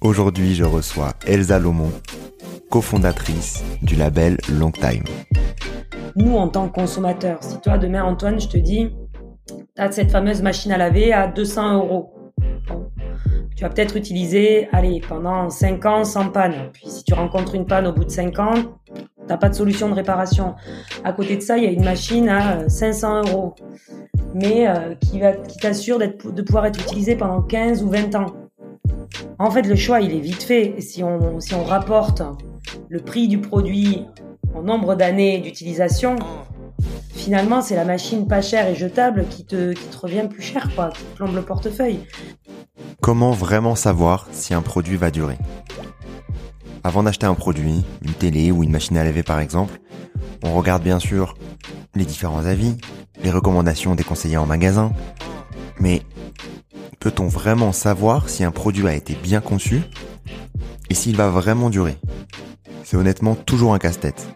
Aujourd'hui, je reçois Elsa Lomont, cofondatrice du label Long Time. Nous, en tant que consommateurs, si toi, demain, Antoine, je te dis, tu as cette fameuse machine à laver à 200 euros. Tu vas peut-être utiliser, allez, pendant 5 ans sans panne. Puis si tu rencontres une panne au bout de 5 ans, t'as pas de solution de réparation. À côté de ça, il y a une machine à 500 euros, mais euh, qui t'assure de pouvoir être utilisée pendant 15 ou 20 ans. En fait, le choix, il est vite fait. Si on, si on rapporte le prix du produit en nombre d'années d'utilisation, finalement, c'est la machine pas chère et jetable qui te, qui te revient plus cher, quoi, qui plombe le portefeuille. Comment vraiment savoir si un produit va durer? Avant d'acheter un produit, une télé ou une machine à laver par exemple, on regarde bien sûr les différents avis, les recommandations des conseillers en magasin, mais peut-on vraiment savoir si un produit a été bien conçu et s'il va vraiment durer? C'est honnêtement toujours un casse-tête.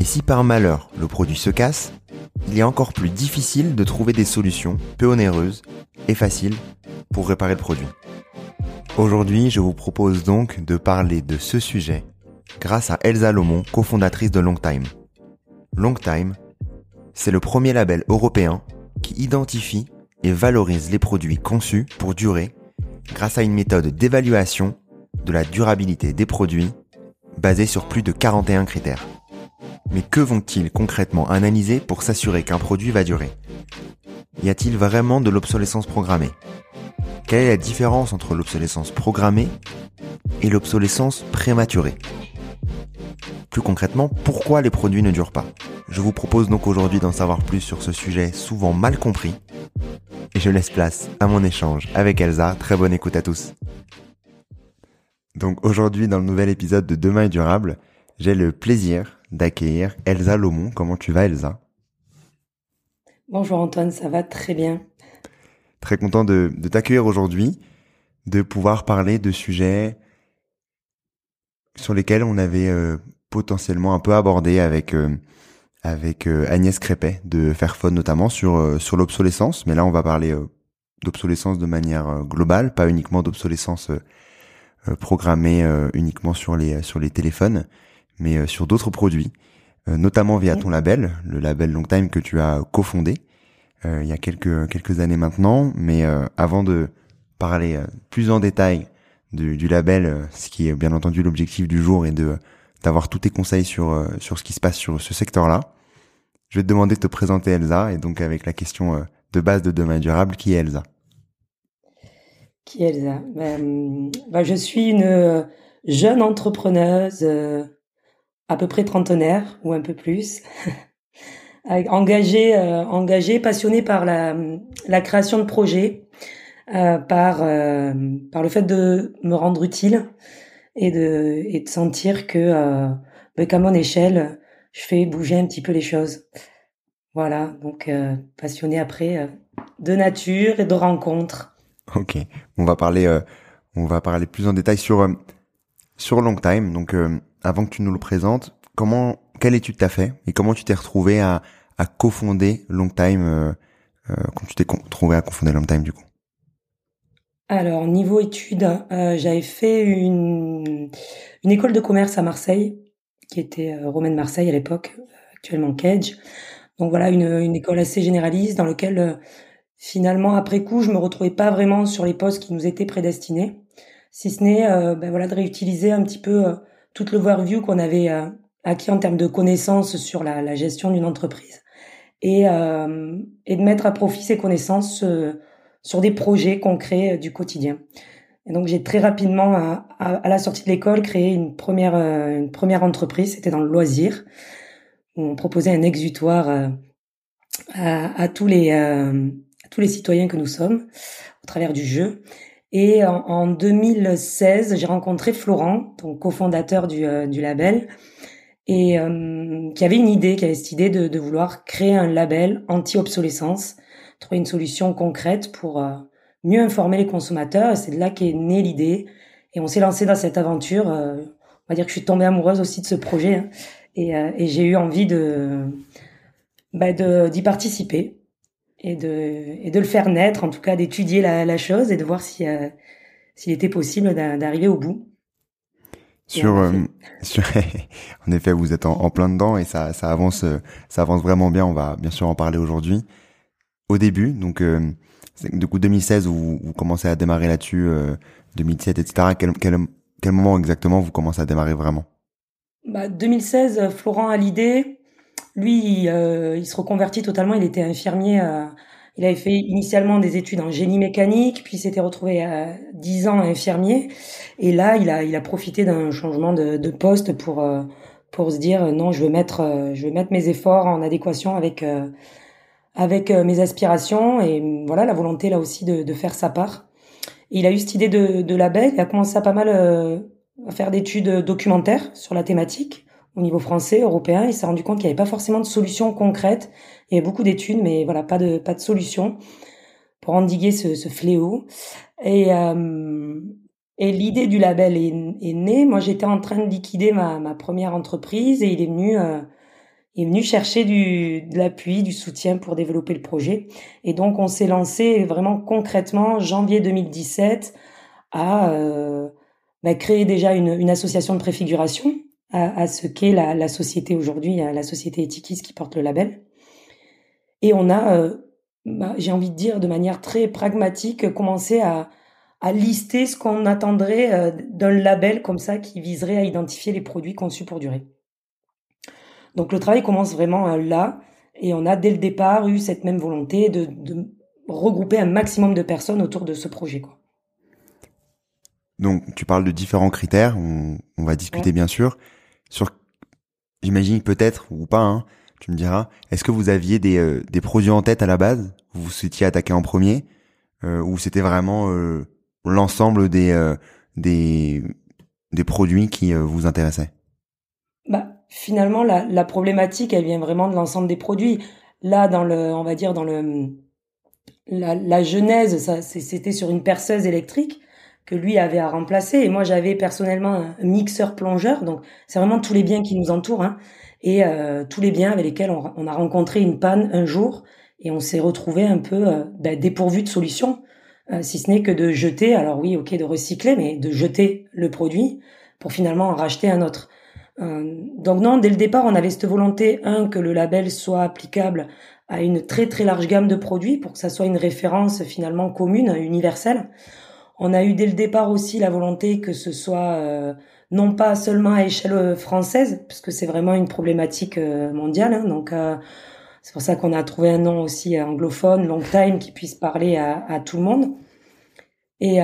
Et si par malheur le produit se casse, il est encore plus difficile de trouver des solutions peu onéreuses et faciles pour réparer le produit. Aujourd'hui, je vous propose donc de parler de ce sujet grâce à Elsa Lomont, cofondatrice de Longtime. Longtime, c'est le premier label européen qui identifie et valorise les produits conçus pour durer grâce à une méthode d'évaluation de la durabilité des produits basée sur plus de 41 critères. Mais que vont-ils concrètement analyser pour s'assurer qu'un produit va durer? Y a-t-il vraiment de l'obsolescence programmée? Quelle est la différence entre l'obsolescence programmée et l'obsolescence prématurée? Plus concrètement, pourquoi les produits ne durent pas? Je vous propose donc aujourd'hui d'en savoir plus sur ce sujet souvent mal compris. Et je laisse place à mon échange avec Elsa. Très bonne écoute à tous. Donc aujourd'hui, dans le nouvel épisode de Demain est durable, j'ai le plaisir d'accueillir Elsa Lomont. Comment tu vas Elsa? Bonjour Antoine, ça va très bien. Très content de, de t'accueillir aujourd'hui, de pouvoir parler de sujets sur lesquels on avait euh, potentiellement un peu abordé avec euh, avec euh, Agnès Crépet de Fairphone notamment sur sur l'obsolescence. Mais là, on va parler d'obsolescence de manière globale, pas uniquement d'obsolescence programmée uniquement sur les sur les téléphones, mais sur d'autres produits, notamment via ton label, le label Longtime que tu as cofondé. Euh, il y a quelques quelques années maintenant. Mais euh, avant de parler euh, plus en détail du, label, ce qui est bien entendu l'objectif du jour et de d'avoir tous tes conseils sur sur ce qui se passe sur ce secteur-là. Je vais te demander de te présenter Elsa et donc avec la question de base de demain durable, qui est Elsa? Qui est Elsa? Ben, ben, Je suis une jeune entrepreneuse à peu près trentenaire ou un peu plus, engagé, euh, engagé, passionné par la, la création de projets, euh, par euh, par le fait de me rendre utile et de et de sentir que euh, ben, qu'à mon échelle, je fais bouger un petit peu les choses. Voilà, donc euh, passionné après de nature et de rencontres. Ok, on va parler on va parler plus en détail sur sur Long Time, donc avant que tu nous le présentes, comment, quelle étude t'as fait et comment tu t'es retrouvé à, à cofonder Long Time, euh, quand tu t'es trouvé à cofonder Long Time du coup? Alors niveau études, j'avais fait une, une école de commerce à Marseille, qui était Romaine Marseille à l'époque, actuellement Cage. Donc voilà, une, une école assez généraliste dans laquelle finalement après coup je me retrouvais pas vraiment sur les postes qui nous étaient prédestinés si ce n'est euh, ben voilà de réutiliser un petit peu euh, toute l'overview qu'on avait euh, acquis en termes de connaissances sur la, la gestion d'une entreprise et, euh, et de mettre à profit ces connaissances sur des projets concrets du quotidien. Et donc j'ai très rapidement, à, la sortie de l'école, créé une première une première entreprise. C'était dans le loisir où on proposait un exutoire à, à, tous les à tous les citoyens que nous sommes au travers du jeu. Et en, 2016, j'ai rencontré Florent, donc cofondateur du, euh, du label, et euh, qui avait une idée, qui avait cette idée de, de vouloir créer un label anti-obsolescence, trouver une solution concrète pour euh, mieux informer les consommateurs. Et c'est de là qu'est née l'idée. Et on s'est lancé dans cette aventure. on va dire que je suis tombée amoureuse aussi de ce projet, hein, et, et j'ai eu envie de bah, d'y participer et de, et de le faire naître, en tout cas d'étudier la, la, chose et de voir si, euh, s'il était possible d'arriver au bout. Sur, euh, sur en effet, vous êtes en, plein dedans et ça, ça avance, ça avance vraiment bien. On va bien sûr en parler aujourd'hui. Au début, donc euh, du coup 2016, vous, vous commencez à démarrer là-dessus, 2017, etc. Quel, moment exactement vous commencez à démarrer vraiment? Bah, 2016, Florent a l'idée. Lui, euh, il se reconvertit totalement. Il était infirmier. Euh, il avait fait initialement des études en génie mécanique, puis s'était retrouvé à 10 ans infirmier. Et là, il a, profité d'un changement de, de, poste pour euh, pour se dire non, je veux mettre, je veux mettre mes efforts en adéquation avec avec mes aspirations et voilà la volonté là aussi de, de faire sa part. Il a eu cette idée de, de label. Il a commencé à pas mal à faire d'études documentaires sur la thématique au niveau français, européen. Il s'est rendu compte qu'il n'y avait pas forcément de solution concrète. Il y avait beaucoup d'études, mais voilà, pas de pas de solution pour endiguer ce, ce fléau. Et euh, et l'idée du label est, est née. Moi, j'étais en train de liquider ma, ma première entreprise et il est venu euh, est venu chercher du, de l'appui, du soutien pour développer le projet. Et donc, on s'est lancé vraiment concrètement janvier 2017 à euh, bah, créer déjà une, une association de préfiguration à, ce qu'est la, la, société aujourd'hui, la société Etikis qui porte le label. Et on a, euh, bah, j'ai envie de dire de manière très pragmatique, commencé à, à lister ce qu'on attendrait euh, d'un label comme ça qui viserait à identifier les produits conçus pour durer. Donc le travail commence vraiment euh, là, et on a dès le départ eu cette même volonté de, de regrouper un maximum de personnes autour de ce projet. Quoi. Donc tu parles de différents critères, on, on va discuter bien sûr. Sur, j'imagine peut-être ou pas, hein, tu me diras, est-ce que vous aviez des, euh, des produits en tête à la base? Vous vous étiez attaqué en premier euh, Ou c'était vraiment euh, l'ensemble des, euh, des, des produits qui vous intéressaient? Finalement, la, la problématique, elle vient vraiment de l'ensemble des produits. Là, dans le, on va dire, dans le, la, la genèse, ça, c'était sur une perceuse électrique que lui avait à remplacer. Et moi, j'avais personnellement un mixeur plongeur. Donc, c'est vraiment tous les biens qui nous entourent. Hein, et euh, tous les biens avec lesquels on, a rencontré une panne un jour. Et on s'est retrouvé un peu euh, ben, dépourvu de solutions. Euh, si ce n'est que de jeter, alors oui, ok, de recycler, mais de jeter le produit pour finalement en racheter un autre. Donc non, dès le départ, on avait cette volonté, un, que le label soit applicable à une très très large gamme de produits pour que ça soit une référence finalement commune, universelle. On a eu dès le départ aussi la volonté que ce soit euh, non pas seulement à échelle euh, française, puisque c'est vraiment une problématique euh, mondiale. Hein, donc c'est pour ça qu'on a trouvé un nom aussi anglophone, long time, qui puisse parler à, tout le monde. Et,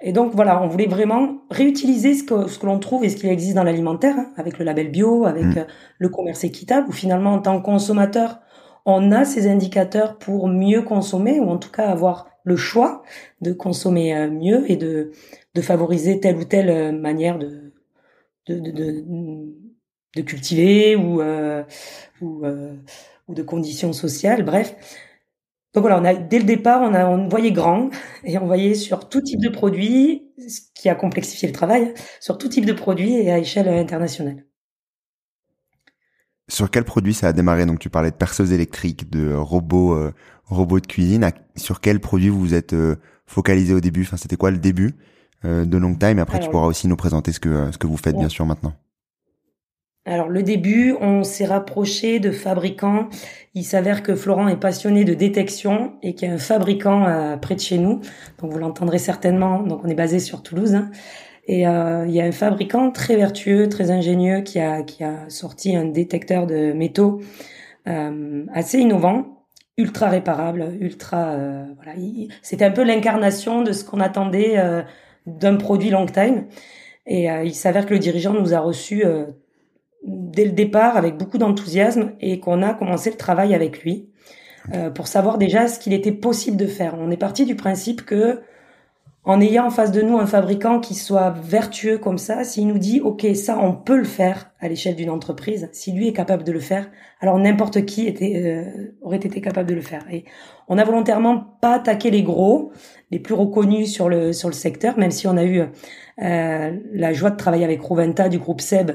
et donc voilà, on voulait vraiment réutiliser ce que, ce que l'on trouve et ce qui existe dans l'alimentaire, hein, avec le label bio, avec mmh. le commerce équitable, où finalement en tant que consommateur, on a ces indicateurs pour mieux consommer, ou en tout cas avoir le choix de consommer euh, mieux et de, de favoriser telle ou telle euh, manière de, de, de, de, cultiver ou, euh, ou, ou, de conditions sociales, bref. Donc voilà, on a, dès le départ, on, a, on voyait grand et on voyait sur tout type de produits ce qui a complexifié le travail sur tout type de produit et à échelle internationale. Sur quel produit ça a démarré? Donc tu parlais de perceuses électriques, de robots, euh, robots de cuisine. sur quel produit vous vous êtes euh, focalisé au début? Enfin, c'était quoi le début euh, de Long Time? Après, tu pourras aussi nous présenter ce que ce que vous faites bien sûr maintenant. Alors le début, on s'est rapproché de fabricants. Il s'avère que Florent est passionné de détection et qu'il y a un fabricant près de chez nous. Donc vous l'entendrez certainement. Donc on est basé sur Toulouse. Hein. Et euh, il y a un fabricant très vertueux, très ingénieux qui a, qui a sorti un détecteur de métaux euh, assez innovant, ultra réparable, ultra... Euh, voilà, C'était un peu l'incarnation de ce qu'on attendait euh, d'un produit long time. Et euh, il s'avère que le dirigeant nous a reçus dès le départ avec beaucoup d'enthousiasme et qu'on a commencé le travail avec lui pour savoir déjà ce qu'il était possible de faire. On est parti du principe que en ayant en face de nous un fabricant qui soit vertueux comme ça, s'il nous dit OK, ça on peut le faire à l'échelle d'une entreprise, si lui est capable de le faire, alors n'importe qui était, euh, aurait été capable de le faire. Et on a volontairement pas attaqué les gros, les plus reconnus sur le sur le secteur, même si on a eu euh, la joie de travailler avec Roventa du groupe Seb,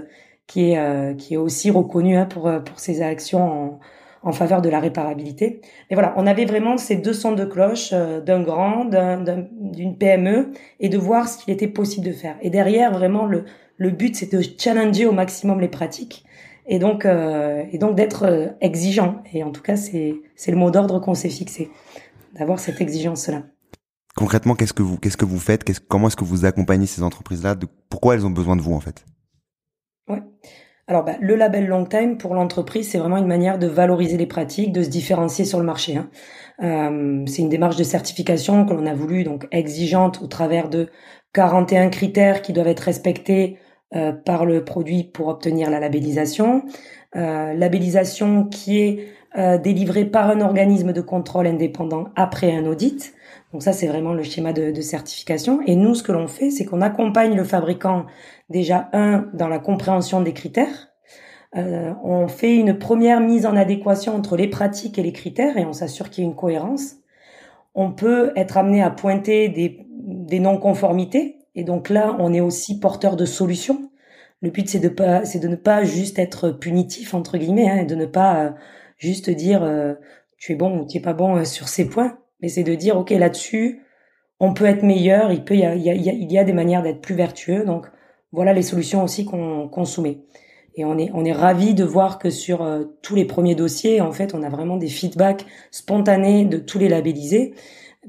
qui est euh, qui est aussi reconnu hein, pour pour ses actions en en faveur de la réparabilité. Mais voilà, on avait vraiment ces deux sons de cloche euh, d'un grand, d'une PME, et de voir ce qu'il était possible de faire. Et derrière, vraiment, le, le but, c'était de challenger au maximum les pratiques, et donc, euh, et donc d'être euh, exigeant. Et en tout cas, c'est c'est le mot d'ordre qu'on s'est fixé, d'avoir cette exigence-là. Concrètement, qu'est-ce que vous qu'est-ce que vous faites? Comment est-ce que vous accompagnez ces entreprises-là? Pourquoi elles ont besoin de vous en fait? Ouais. Alors, bah, le label long time pour l'entreprise, c'est vraiment une manière de valoriser les pratiques, de se différencier sur le marché. Hein. Euh, c'est une démarche de certification que l'on a voulu donc exigeante au travers de 41 critères qui doivent être respectés euh, par le produit pour obtenir la labellisation. Euh, labellisation qui est délivrée par un organisme de contrôle indépendant après un audit. Donc ça, c'est vraiment le schéma de, de certification. Et nous, ce que l'on fait, c'est qu'on accompagne le fabricant déjà un dans la compréhension des critères. Euh, on fait une première mise en adéquation entre les pratiques et les critères et on s'assure qu'il y ait une cohérence. On peut être amené à pointer des, non-conformités et donc là, on est aussi porteur de solutions. Le but, c'est de c'est de ne pas juste être punitif entre guillemets, hein, et de ne pas euh, juste dire euh, tu es bon ou tu es pas bon sur ces points, mais c'est de dire ok là-dessus, on peut être meilleur, il peut, y a, il y a des manières d'être plus vertueux, donc voilà les solutions aussi qu'on qu soumet. Et on est, on est ravis de voir que sur euh, tous les premiers dossiers, en fait, on a vraiment des feedbacks spontanés de tous les labellisés,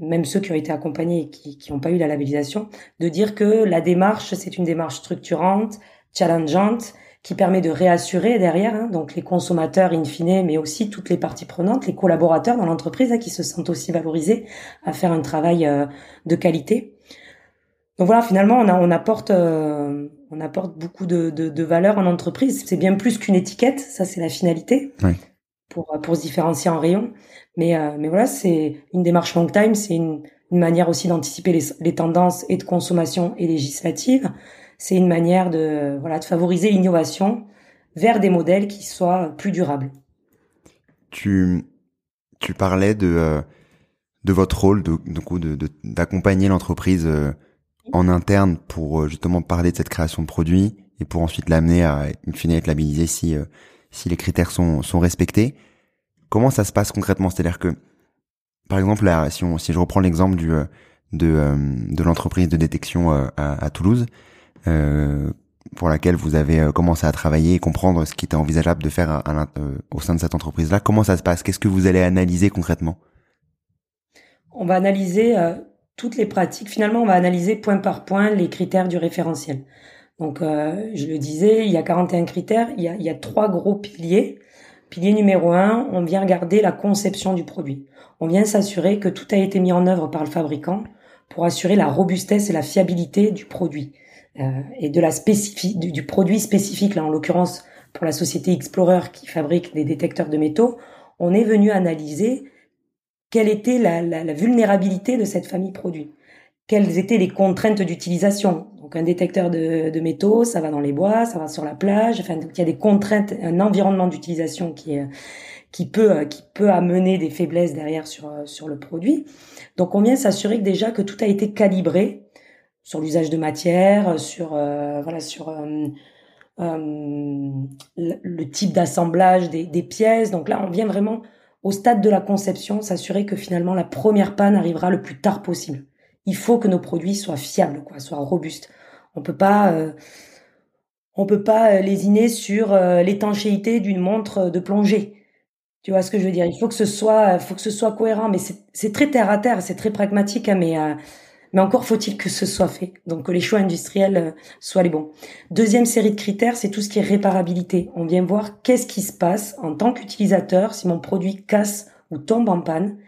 même ceux qui ont été accompagnés et qui n'ont pas eu la labellisation, de dire que la démarche, c'est une démarche structurante, challengeante, qui permet de réassurer derrière, hein, donc les consommateurs in fine, mais aussi toutes les parties prenantes, les collaborateurs dans l'entreprise hein, qui se sentent aussi valorisés à faire un travail euh, de qualité. Donc voilà, finalement, on, a, on apporte, euh, on apporte beaucoup de, de, de valeur en entreprise. C'est bien plus qu'une étiquette, ça c'est la finalité pour pour se différencier en rayon. Mais euh, mais voilà, c'est une démarche long time, c'est une, une manière aussi d'anticiper les, les tendances et de consommation et législative. C'est une manière de voilà de favoriser l'innovation vers des modèles qui soient plus durables. Tu tu parlais de euh, de votre rôle de d'accompagner de, l'entreprise euh, en interne pour euh, justement parler de cette création de produit et pour ensuite l'amener à une fine être labellisé si euh, si les critères sont sont respectés. Comment ça se passe concrètement? C'est-à-dire que par exemple là, si on, si je reprends l'exemple du euh, de de l'entreprise de détection à, à, Toulouse pour laquelle vous avez commencé à travailler et comprendre ce qui était envisageable de faire au sein de cette entreprise-là. Comment ça se passe? Qu'est-ce que vous allez analyser concrètement? On va analyser toutes les pratiques. Finalement, on va analyser point par point les critères du référentiel. Donc, euh, je le disais, il y a 41 critères, il y a, il y a trois gros piliers. Pilier numéro un, on vient regarder la conception du produit. On vient s'assurer que tout a été mis en œuvre par le fabricant pour assurer la robustesse et la fiabilité du produit euh, et de la spécifique du, du, produit spécifique. Là, en l'occurrence, pour la société Explorer qui fabrique des détecteurs de métaux, on est venu analyser quelle était la, vulnérabilité de cette famille produit, quelles étaient les contraintes d'utilisation? Donc un détecteur de, métaux, ça va dans les bois, ça va sur la plage. Enfin, il y a des contraintes, un environnement d'utilisation qui qui peut qui peut amener des faiblesses derrière sur sur le produit. Donc on vient s'assurer que déjà que tout a été calibré sur l'usage de matière, sur voilà, sur le type d'assemblage des pièces. Donc là, on vient vraiment au stade de la conception, s'assurer que finalement la première panne arrivera le plus tard possible. Il faut que nos produits soient fiables, quoi, soient robustes. On peut pas, euh, on peut pas euh, lésiner sur euh, l'étanchéité d'une montre de plongée. Tu vois ce que je veux dire? Il faut que ce soit, faut que ce soit cohérent. Mais c'est très terre à terre, c'est très pragmatique. Hein, mais mais encore faut-il que ce soit fait. Donc que les choix industriels soient les bons. Deuxième série de critères, c'est tout ce qui est réparabilité. On vient voir qu'est-ce qui se passe en tant qu'utilisateur si mon produit casse ou tombe en panne.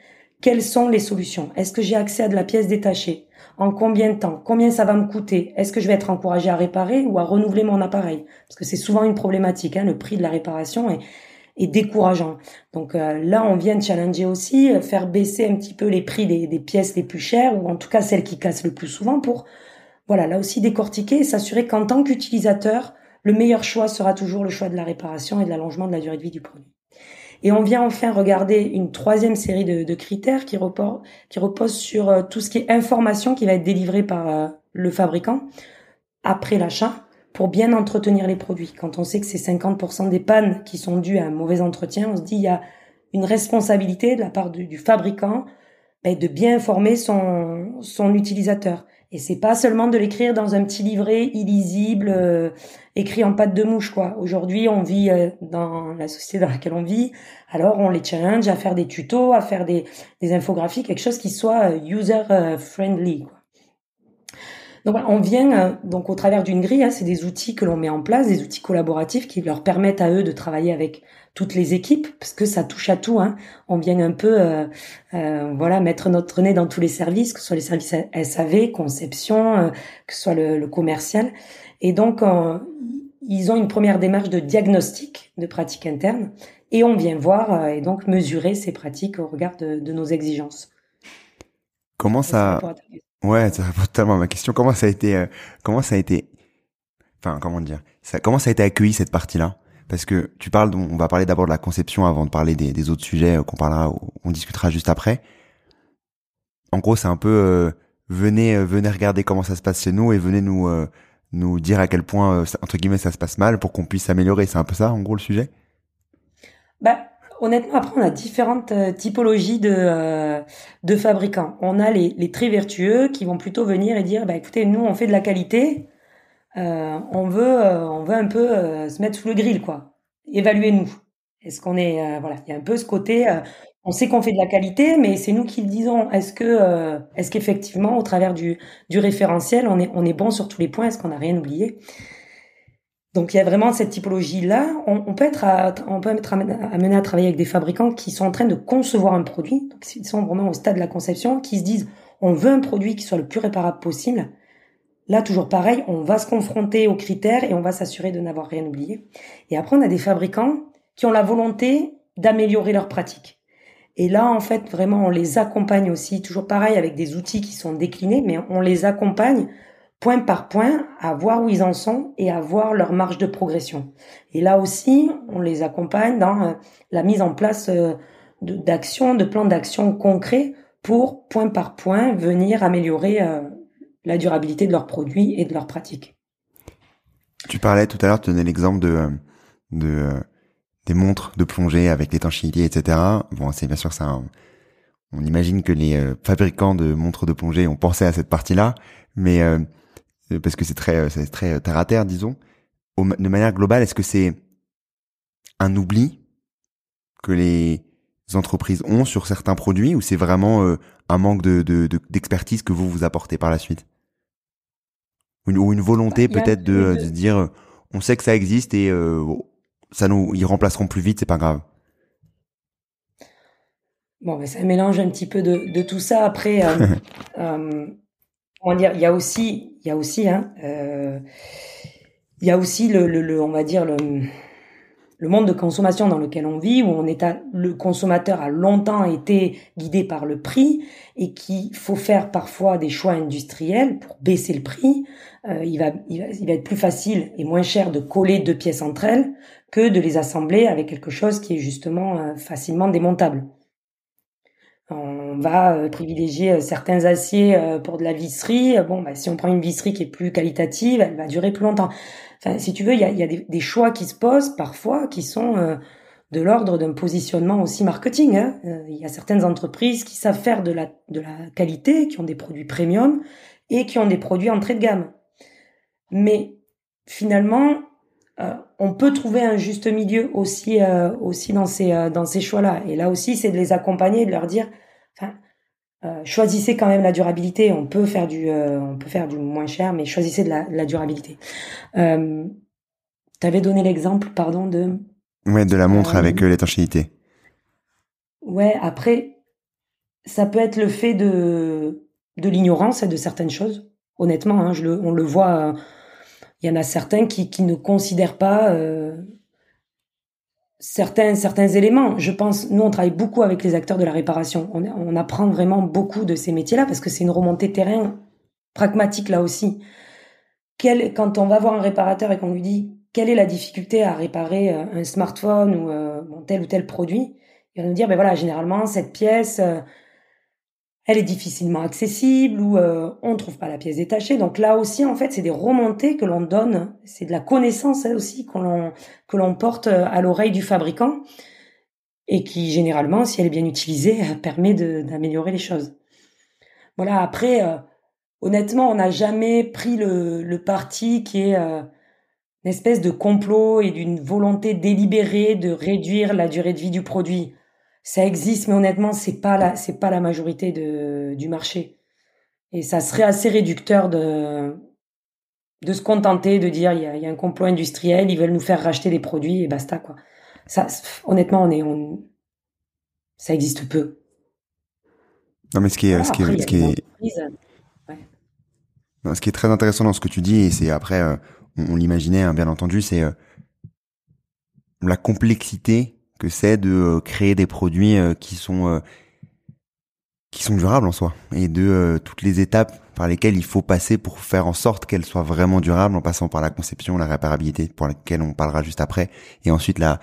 Quelles sont les solutions? Est-ce que j'ai accès à de la pièce détachée? En combien de temps? Combien ça va me coûter? Est-ce que je vais être encouragé à réparer ou à renouveler mon appareil? Parce que c'est souvent une problématique, hein, le prix de la réparation est décourageant. Donc euh, là, on vient de challenger aussi, euh, faire baisser un petit peu les prix des, pièces les plus chères ou en tout cas celles qui cassent le plus souvent pour, voilà, là aussi décortiquer et s'assurer qu'en tant qu'utilisateur, le meilleur choix sera toujours le choix de la réparation et de l'allongement de la durée de vie du produit. Et on vient enfin regarder une troisième série de, critères qui, repose, sur euh, tout ce qui est information qui va être délivrée par le fabricant après l'achat pour bien entretenir les produits. Quand on sait que c'est 50% des pannes qui sont dues à un mauvais entretien, on se dit il y a une responsabilité de la part du, fabricant ben, de bien informer son, son utilisateur. Et c'est pas seulement de l'écrire dans un petit livret illisible, euh, écrit en pâte de mouche, quoi. Aujourd'hui, on vit euh, dans la société dans laquelle on vit, alors on les challenge à faire des tutos, à faire des, des infographies, quelque chose qui soit euh, Donc on vient donc au travers d'une grille, hein, c'est des outils que l'on met en place, des outils collaboratifs qui leur permettent à eux de travailler avec toutes les équipes, parce que ça touche à tout. Hein. On vient un peu, euh, euh, voilà, mettre notre nez dans tous les services, que ce soit les services SAV, conception, euh, que ce soit le, commercial. Et donc, ils ont une première démarche de diagnostic de pratiques internes, et on vient voir et donc mesurer ces pratiques au regard de, de nos exigences. Comment ça, ouais, ça répond totalement à ma question. Comment ça a été, comment ça a été, enfin, comment dire, ça, comment ça a été accueilli cette partie-là? parce que tu parles, on va parler d'abord de la conception avant de parler des, autres sujets euh, qu'on parlera, on discutera juste après. En gros, c'est un peu euh, venez, euh, venez regarder comment ça se passe chez nous et venez nous nous dire à quel point entre guillemets ça se passe mal pour qu'on puisse s'améliorer. C'est un peu ça, en gros, le sujet? Bah, honnêtement, après, on a différentes typologies de de fabricants. On a les, les très vertueux qui vont plutôt venir et dire, bah écoutez, nous on fait de la qualité euh, on veut, euh, on veut un peu euh, se mettre sous le grill, quoi. Évaluez-nous. Est-ce qu'on est, voilà, il y a un peu ce côté, on sait qu'on fait de la qualité, mais c'est nous qui le disons. Est-ce que, est-ce qu'effectivement, au travers du, du référentiel, on est, on est bon sur tous les points? Est-ce qu'on n'a rien oublié? Donc il y a vraiment cette typologie-là. On, peut être, être amené à travailler avec des fabricants qui sont en train de concevoir un produit, donc ils sont vraiment au stade de la conception, qui se disent on veut un produit qui soit le plus réparable possible. Là, toujours pareil, on va se confronter aux critères et on va s'assurer de n'avoir rien oublié. Et après, on a des fabricants qui ont la volonté d'améliorer leurs pratiques. Et là, en fait, vraiment, on les accompagne aussi, toujours pareil, avec des outils qui sont déclinés, mais on les accompagne point par point à voir où ils en sont et à voir leur marge de progression. Et là aussi, on les accompagne dans euh, la mise en place euh, d'actions, de plans d'action concrets pour, point par point, venir améliorer euh, la durabilité de leurs produits et de leurs pratiques. Tu parlais tout à l'heure, tu donnais l'exemple de, de des montres de plongée avec l'étanchéité, etc. Bon, c'est bien sûr ça. On imagine que les fabricants de montres de plongée ont pensé à cette partie-là, mais parce que c'est très, c'est très terre à terre, disons. De manière globale, est-ce que c'est un oubli que les entreprises ont sur certains produits, ou c'est vraiment euh, un manque de d'expertise que vous vous apportez par la suite? Ou une volonté peut-être de, de, dire on sait que ça existe et euh, ça nous ils remplaceront plus vite c'est pas grave. Bon mais ça mélange un petit peu de, tout ça. Après euh, euh, on dire il y a aussi il y a aussi hein euh, il y a aussi le, on va dire le le monde de consommation dans lequel on vit, où on est le consommateur a longtemps été guidé par le prix et qu'il faut faire parfois des choix industriels pour baisser le prix. Euh, il, va, il, va, il va être plus facile et moins cher de coller deux pièces entre elles que de les assembler avec quelque chose qui est justement euh, facilement démontable. On va privilégier certains aciers pour de la visserie. Bon, bah, si on prend une visserie qui est plus qualitative, elle va durer plus longtemps. Enfin, si tu veux, il y a, y a des, choix qui se posent parfois qui sont de l'ordre d'un positionnement aussi marketing. Hein. Il y a certaines entreprises qui savent faire de la, de la qualité, qui ont des produits premium et qui ont des produits entrée de gamme. Mais finalement, euh, on peut trouver un juste milieu aussi euh, aussi dans ces euh, dans ces choix-là. Et là aussi, c'est de les accompagner, de leur dire, enfin, choisissez quand même la durabilité. On peut faire du on peut faire du moins cher, mais choisissez de la, de la durabilité. tu avais donné l'exemple, pardon, de ouais, de la montre avec l'étanchéité. Ouais, après, ça peut être le fait de de l'ignorance de certaines choses. Honnêtement, hein, je le, on le voit il y en a certains qui, qui ne considèrent pas euh, certains, certains éléments. Je pense, nous, on travaille beaucoup avec les acteurs de la réparation. On, apprend vraiment beaucoup de ces métiers-là parce que c'est une remontée terrain pragmatique là aussi. Quel, quand on va voir un réparateur et qu'on lui dit quelle est la difficulté à réparer euh, un smartphone ou euh, tel ou tel produit, il va nous dire ben voilà généralement cette pièce elle est difficilement accessible ou euh, on ne trouve pas la pièce détachée. Donc là aussi, en fait, c'est des remontées que l'on donne, c'est de la connaissance elle aussi que l'on porte euh, à l'oreille du fabricant et qui généralement, si elle est bien utilisée, permet d'améliorer les choses. Voilà. Après, euh, honnêtement, on n'a jamais pris le, le, parti qui est une espèce de complot et d'une volonté délibérée de réduire la durée de vie du produit ça existe, mais honnêtement, c'est pas la, c'est pas la majorité de, du marché. Et ça serait assez réducteur de, de se contenter de dire il y a, y a, un complot industriel, ils veulent nous faire racheter des produits et basta quoi. Ça, honnêtement, on est, on, ça existe peu. Non, mais ce qui est, ce qui est, ce qui est, non, ce qui est très intéressant dans ce que tu dis, et c'est après, euh, on, l'imaginait hein, bien entendu, c'est euh, la complexité que c'est de euh, créer des produits euh, qui sont euh, qui sont durables en soi et de toutes les étapes par lesquelles il faut passer pour faire en sorte qu'elles soient vraiment durables en passant par la conception, la réparabilité pour laquelle on parlera juste après et ensuite la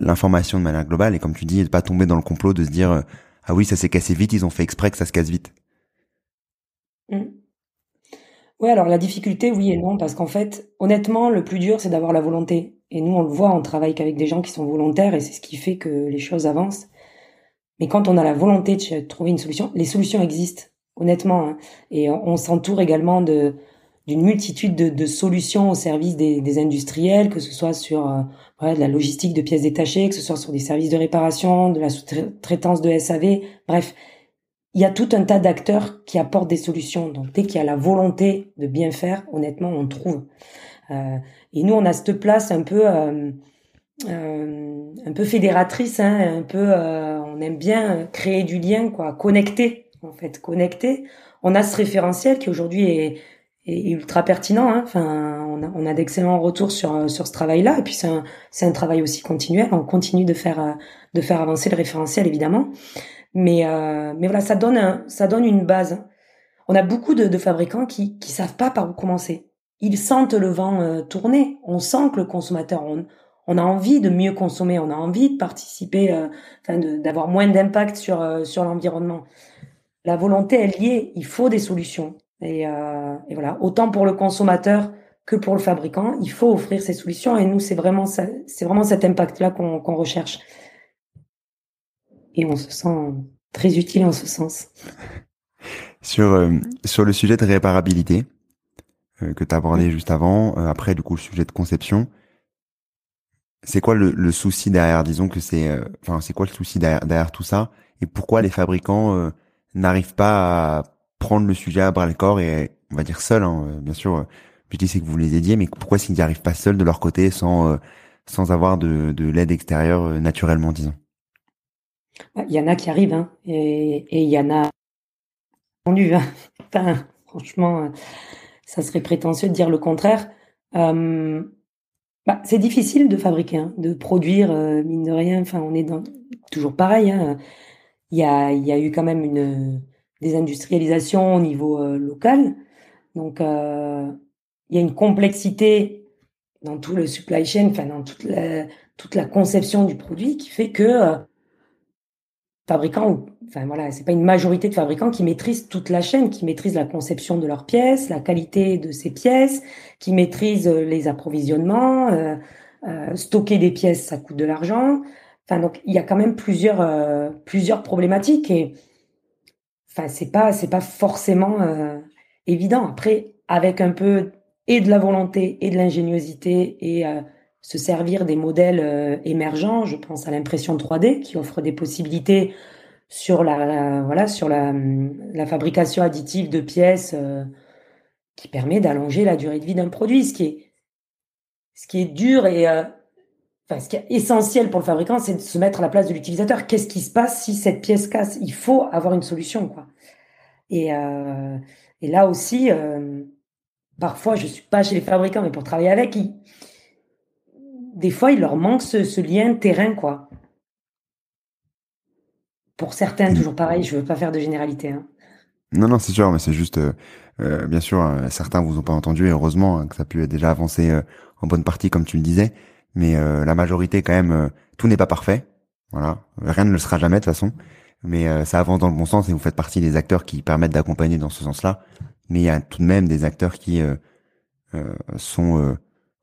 l'information de manière globale et comme tu dis de pas tomber dans le complot de se dire ah oui ça s'est cassé vite ils ont fait exprès que ça se casse vite. Mmh. Oui, alors la difficulté, oui et non, parce qu'en fait, honnêtement, le plus dur, c'est d'avoir la volonté. Et nous, on le voit, on travaille qu'avec des gens qui sont volontaires et c'est ce qui fait que les choses avancent. Mais quand on a la volonté de trouver une solution, les solutions existent, honnêtement. Hein. Et on s'entoure également de d'une multitude de, solutions au service des, industriels, que ce soit sur euh, de la logistique de pièces détachées, que ce soit sur des services de réparation, de la sous-traitance de SAV. Bref, il y a tout un tas d'acteurs qui apportent des solutions. Donc dès qu'il y a la volonté de bien faire, honnêtement, on trouve. Euh, et nous, on a cette place un peu, euh, euh, un peu fédératrice, hein, un peu, euh, on aime bien créer du lien, quoi, connecter, en fait, connecter. On a ce référentiel qui aujourd'hui est, est, ultra pertinent. Hein. Enfin, on a, on a d'excellents retours sur sur ce travail-là. Et puis c'est un, c'est un travail aussi continuel. On continue de faire de faire avancer le référentiel, évidemment. Mais mais voilà, ça donne un, ça donne une base. On a beaucoup de, de fabricants qui qui savent pas par où commencer ils sentent le vent euh, tourner. On sent que le consommateur, on, on, a envie de mieux consommer, on a envie de participer, euh, enfin d'avoir moins d'impact sur euh, sur l'environnement. La volonté est liée. Il faut des solutions. Et, et, voilà, autant pour le consommateur que pour le fabricant, il faut offrir ces solutions. Et nous, c'est vraiment c'est vraiment cet impact-là qu'on recherche. Et on se sent très utile en ce sens. Sur sur le sujet de réparabilité, euh, que tu as abordé juste avant. Euh, après, du coup, le sujet de conception. C'est quoi le, le, souci derrière? Disons que c'est, euh, enfin, c'est quoi le souci derrière, derrière, tout ça? Et pourquoi les fabricants n'arrivent pas à prendre le sujet à bras le corps et, on va dire seul, hein, bien sûr. je dis c'est que vous les aidiez, mais pourquoi s'ils n'y arrivent pas seuls de leur côté, sans sans avoir de, de l'aide extérieure naturellement, disons? Il y en a qui arrivent, hein, et il y en a hein. enfin, franchement, ça serait prétentieux de dire le contraire. Euh, bah, c'est difficile de fabriquer, hein, de produire, euh, mine de rien. Enfin, on est dans toujours pareil. Hein. Il, y a, y a eu quand même une désindustrialisation au niveau euh, local. Donc, euh, il y a une complexité dans tout le supply chain, enfin dans toute la, toute la conception du produit qui fait que fabricants enfin voilà, c'est pas une majorité de fabricants qui maîtrisent toute la chaîne, qui maîtrisent la conception de leurs pièces, la qualité de ces pièces, qui maîtrisent les approvisionnements, euh, euh, stocker des pièces, ça coûte de l'argent. Enfin donc il y a quand même plusieurs euh, plusieurs problématiques et enfin c'est pas c'est pas forcément euh, évident. Après avec un peu et de la volonté et de l'ingéniosité et euh, se servir des modèles euh, émergents. Je pense à l'impression 3D qui offre des possibilités sur la, voilà sur la, fabrication additive de pièces euh, qui permet d'allonger la durée de vie d'un produit. Ce qui est ce qui est dur et enfin ce qui est essentiel pour le fabricant, c'est de se mettre à la place de l'utilisateur. Qu'est-ce qui se passe si cette pièce casse? Il faut avoir une solution quoi. Et, là aussi parfois, je suis pas chez les fabricants, mais pour travailler avec, ils, des fois, il leur manque ce, lien terrain, quoi. Pour certains, mm. toujours pareil, je veux pas faire de généralité. Hein. Non, non, c'est sûr, mais c'est juste, euh, euh, bien sûr, euh, certains vous ont pas entendu, et heureusement hein, que ça a pu déjà avancer en bonne partie, comme tu le disais, mais la majorité, quand même, tout n'est pas parfait. Voilà, rien ne le sera jamais de toute façon, mais ça avance dans le bon sens et vous faites partie des acteurs qui permettent d'accompagner dans ce sens-là mais il y a tout de même des acteurs qui euh, euh, sont euh,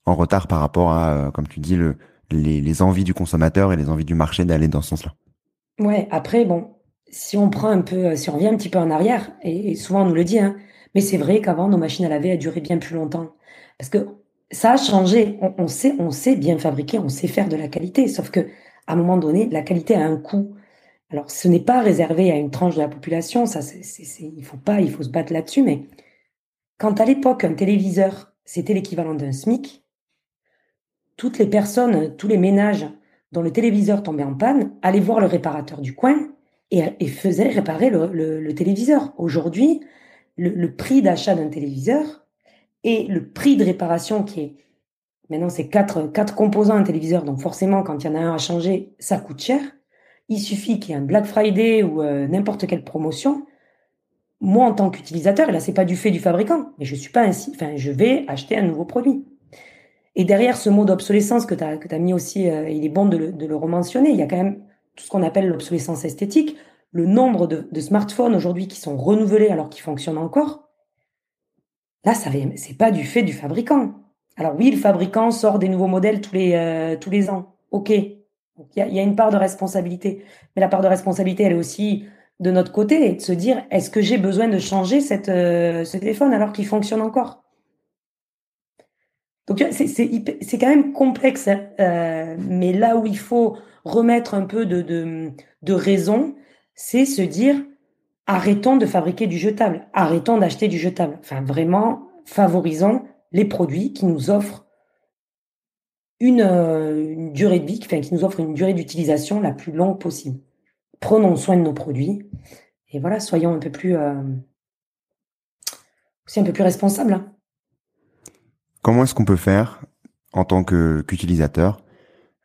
en retard par rapport à, comme tu dis, le, les, les, envies du consommateur et les envies du marché d'aller dans ce sens-là. Ouais, après, bon, si on prend un peu, si on revient un petit peu en arrière, et, souvent on nous le dit, hein, mais c'est vrai qu'avant, nos machines à laver, elles duraient bien plus longtemps. Parce que ça a changé. On, on, sait, on sait bien fabriquer, on sait faire de la qualité. Sauf que, à un moment donné, la qualité a un coût. Alors, ce n'est pas réservé à une tranche de la population, ça, c'est, il faut pas, il faut se battre là-dessus, mais quand à l'époque, un téléviseur, c'était l'équivalent d'un SMIC, toutes les personnes, tous les ménages dont le téléviseur tombait en panne allaient voir le réparateur du coin et, faisaient réparer le, téléviseur. Aujourd'hui, le, prix d'achat d'un téléviseur et le prix de réparation qui est maintenant c'est quatre, quatre composants un téléviseur, donc forcément quand il y en a un à changer, ça coûte cher. Il suffit qu'il y ait un Black Friday ou euh, n'importe quelle promotion. Moi, en tant qu'utilisateur, là, c'est pas du fait du fabricant, mais je suis pas ainsi. Enfin, je vais acheter un nouveau produit. Et derrière ce mot d'obsolescence que tu as, que mis aussi, euh, il est bon de le, de le rementionner, il y a quand même tout ce qu'on appelle l'obsolescence esthétique. Le nombre de, de smartphones aujourd'hui qui sont renouvelés alors qu'ils fonctionnent encore, là, ça c'est pas du fait du fabricant. Alors oui, le fabricant sort des nouveaux modèles tous les, euh, tous les ans. OK, il y a, une part de responsabilité. Mais la part de responsabilité, elle est aussi de notre côté, de se dire, est-ce que j'ai besoin de changer cette, euh, ce téléphone alors qu'il fonctionne encore? Donc c'est quand même complexe, hein. euh, mais là où il faut remettre un peu de, de, de raison, c'est se dire, arrêtons de fabriquer du jetable, arrêtons d'acheter du jetable. Enfin, vraiment, favorisons les produits qui nous offrent euh, une, durée de vie, enfin, qui nous offre une durée d'utilisation la plus longue possible. Prenons soin de nos produits et voilà, soyons un peu plus euh, aussi un peu plus responsables. Hein. Comment est-ce qu'on peut faire en tant qu'utilisateur,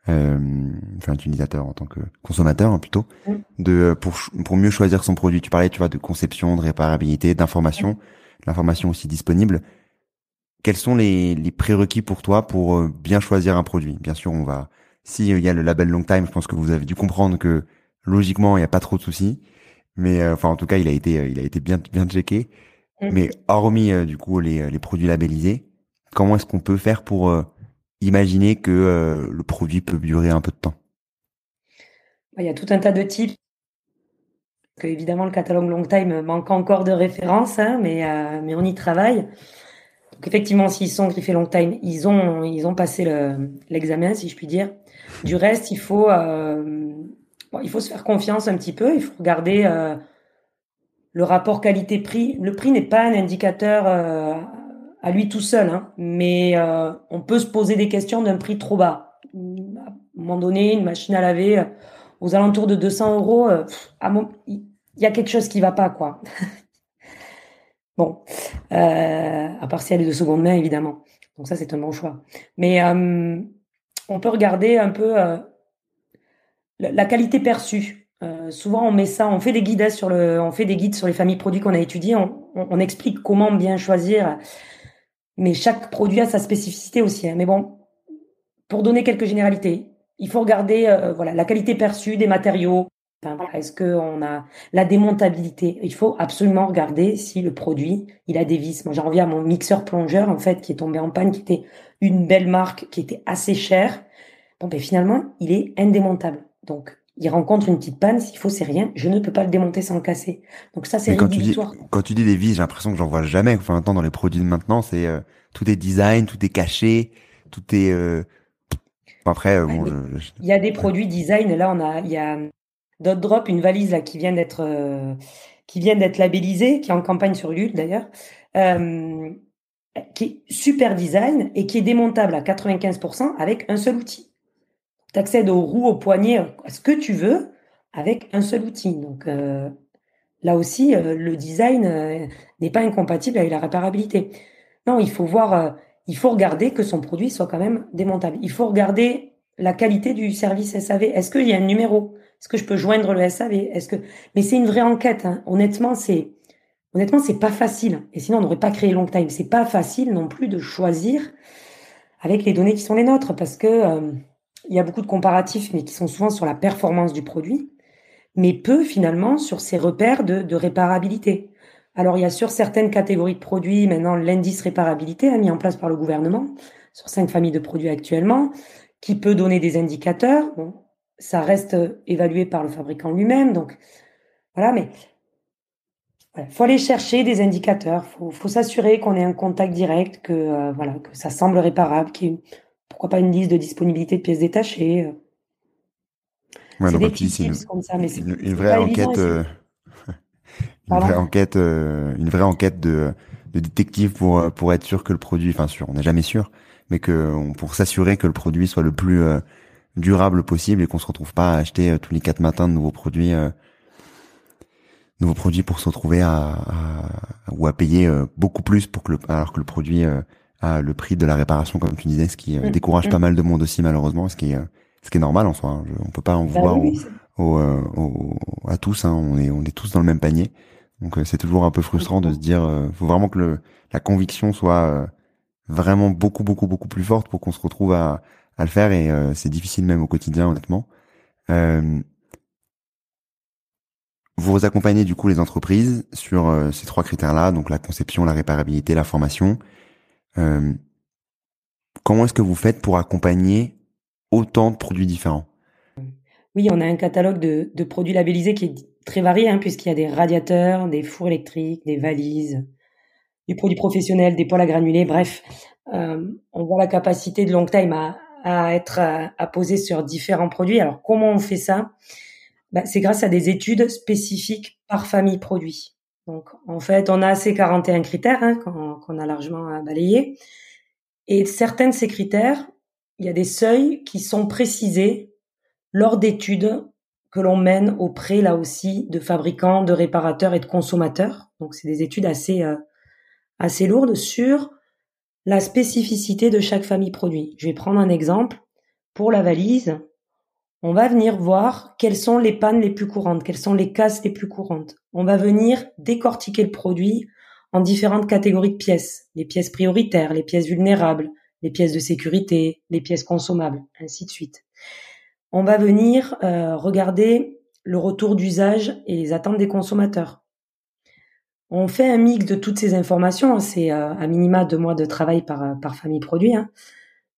euh, enfin utilisateur en tant que consommateur hein, plutôt, de pour pour mieux choisir son produit? Tu parlais, tu vois, de conception, de réparabilité, d'information, l'information aussi disponible quels sont les, les, prérequis pour toi pour euh, bien choisir un produit? Bien sûr, on va. Si il y a le label long time, je pense que vous avez dû comprendre que logiquement il n'y a pas trop de soucis. Mais euh, enfin, en tout cas, il a été, euh, il a été bien, bien checké. Mais hormis du coup les, les produits labellisés, comment est-ce qu'on peut faire pour imaginer que le produit peut durer un peu de temps? Il y a tout un tas de types. Évidemment, le catalogue long time manque encore de références, hein, mais, mais on y travaille. Effectivement, s'ils sont griffés long time, ils ont passé l'examen, si je puis dire. Du reste, il faut euh, se faire confiance un petit peu. Il faut regarder euh, le rapport qualité-prix. Le prix n'est pas un indicateur euh, à lui tout seul, hein, mais euh, on peut se poser des questions d'un prix trop bas. À un moment donné, une machine à laver aux alentours de 200 euros, il y a quelque chose qui va pas, quoi. Bon, euh, à part si elle est de seconde main, évidemment. Donc ça, c'est un bon choix. Mais euh, on peut regarder un peu euh, la qualité perçue. Euh, souvent, on met ça, on fait des guides sur le, on fait des guides sur les familles produits qu'on a étudiés. On, on, explique comment bien choisir. Mais chaque produit a sa spécificité aussi. Hein. Mais bon, pour donner quelques généralités, il faut regarder, euh, voilà, la qualité perçue des matériaux, Est-ce qu'on a la démontabilité? Il faut absolument regarder si le produit, il a des vis. Moi, j'en reviens à mon mixeur plongeur, en fait, qui est tombé en panne, qui était une belle marque, qui était assez chère. Bon, ben finalement, il est indémontable. Donc, il rencontre une petite panne, s'il faut, c'est rien. Je ne peux pas le démonter sans le casser. Donc ça, c'est quand tu dis quand tu dis des vis, j'ai l'impression que j'en vois jamais. Enfin, maintenant dans les produits de maintenant, c'est euh, tout est design, tout est caché, tout est. Euh... Après, bon, il y a des produits design. Là, on a, il y a Dot Drop, une valise là qui vient d'être euh, qui vient d'être labellisée, qui est en campagne sur Ulule d'ailleurs, euh, qui est super design et qui est démontable à 95% avec un seul outil. Tu accèdes aux roues, aux poignets, à ce que tu veux avec un seul outil. Donc euh, là aussi, le design n'est pas incompatible avec la réparabilité. Non, il faut voir, il faut regarder que son produit soit quand même démontable. Il faut regarder la qualité du service SAV. Est-ce qu'il y a un numéro? Est-ce que je peux joindre le SAV Est-ce que Mais c'est une vraie enquête. Hein. Honnêtement, c'est honnêtement c'est pas facile. Et sinon, on n'aurait pas créé Long Time. C'est pas facile non plus de choisir avec les données qui sont les nôtres, parce que euh, il y a beaucoup de comparatifs, mais qui sont souvent sur la performance du produit, mais peu finalement sur ces repères de, réparabilité. Alors il y a sur certaines catégories de produits maintenant l'indice réparabilité a mis en place par le gouvernement sur cinq familles de produits actuellement, qui peut donner des indicateurs. Ça reste euh, évalué par le fabricant lui-même. Donc voilà, mais il faut aller chercher des indicateurs. Faut, faut s'assurer qu'on ait un contact direct, que euh, voilà, que ça semble réparable, qu'il y ait, pourquoi pas une liste de disponibilité de pièces détachées. Euh. Ouais, c'est des petits tips comme ça, mais c'est une, vraie enquête. une vraie enquête, une vraie enquête de, de détective pour pour être sûr que le produit, enfin sûr, on n'est jamais sûr, mais que pour s'assurer que le produit soit le plus durable possible et qu'on se retrouve pas à acheter euh, tous les quatre matins de nouveaux produits euh, nouveaux produits pour se retrouver à, ou à payer euh, beaucoup plus pour que le alors que le produit le prix de la réparation comme tu disais ce qui mmh. décourage mmh. pas mal de monde aussi malheureusement ce qui est ce qui est normal en soi hein. on peut pas en bah vouloir à tous hein. on est on est tous dans le même panier donc c'est toujours un peu frustrant de se dire faut vraiment que le, la conviction soit vraiment beaucoup beaucoup beaucoup plus forte pour qu'on se retrouve à à le faire et euh, c'est difficile même au quotidien honnêtement. Euh, vous accompagnez du coup les entreprises sur euh, ces trois critères-là, donc la conception, la réparabilité, la formation. Comment est-ce que vous faites pour accompagner autant de produits différents? Oui, on a un catalogue de, produits labellisés qui est très varié, hein, puisqu'il y a des radiateurs, des fours électriques, des valises, du produit professionnel, des poêles à granulés, bref. on voit la capacité de Long Time à, être poser sur différents produits. Alors comment on fait ça? Bah, C'est grâce à des études spécifiques par famille produit. Donc en fait, on a ces 41 critères hein, qu'on a largement balayé. Et certains de ces critères, il y a des seuils qui sont précisés lors d'études que l'on mène auprès là aussi de fabricants, de réparateurs et de consommateurs. Donc c'est des études assez euh, assez lourdes sur la spécificité de chaque famille produit. Je vais prendre un exemple. Pour la valise, on va venir voir quelles sont les pannes les plus courantes, quelles sont les casses les plus courantes. On va venir décortiquer le produit en différentes catégories de pièces. Les pièces prioritaires, les pièces vulnérables, les pièces de sécurité, les pièces consommables, ainsi de suite. On va venir euh, regarder le retour d'usage et les attentes des consommateurs. On fait un mix de toutes ces informations. C'est euh, à minima deux mois de travail par, par famille produit. Hein.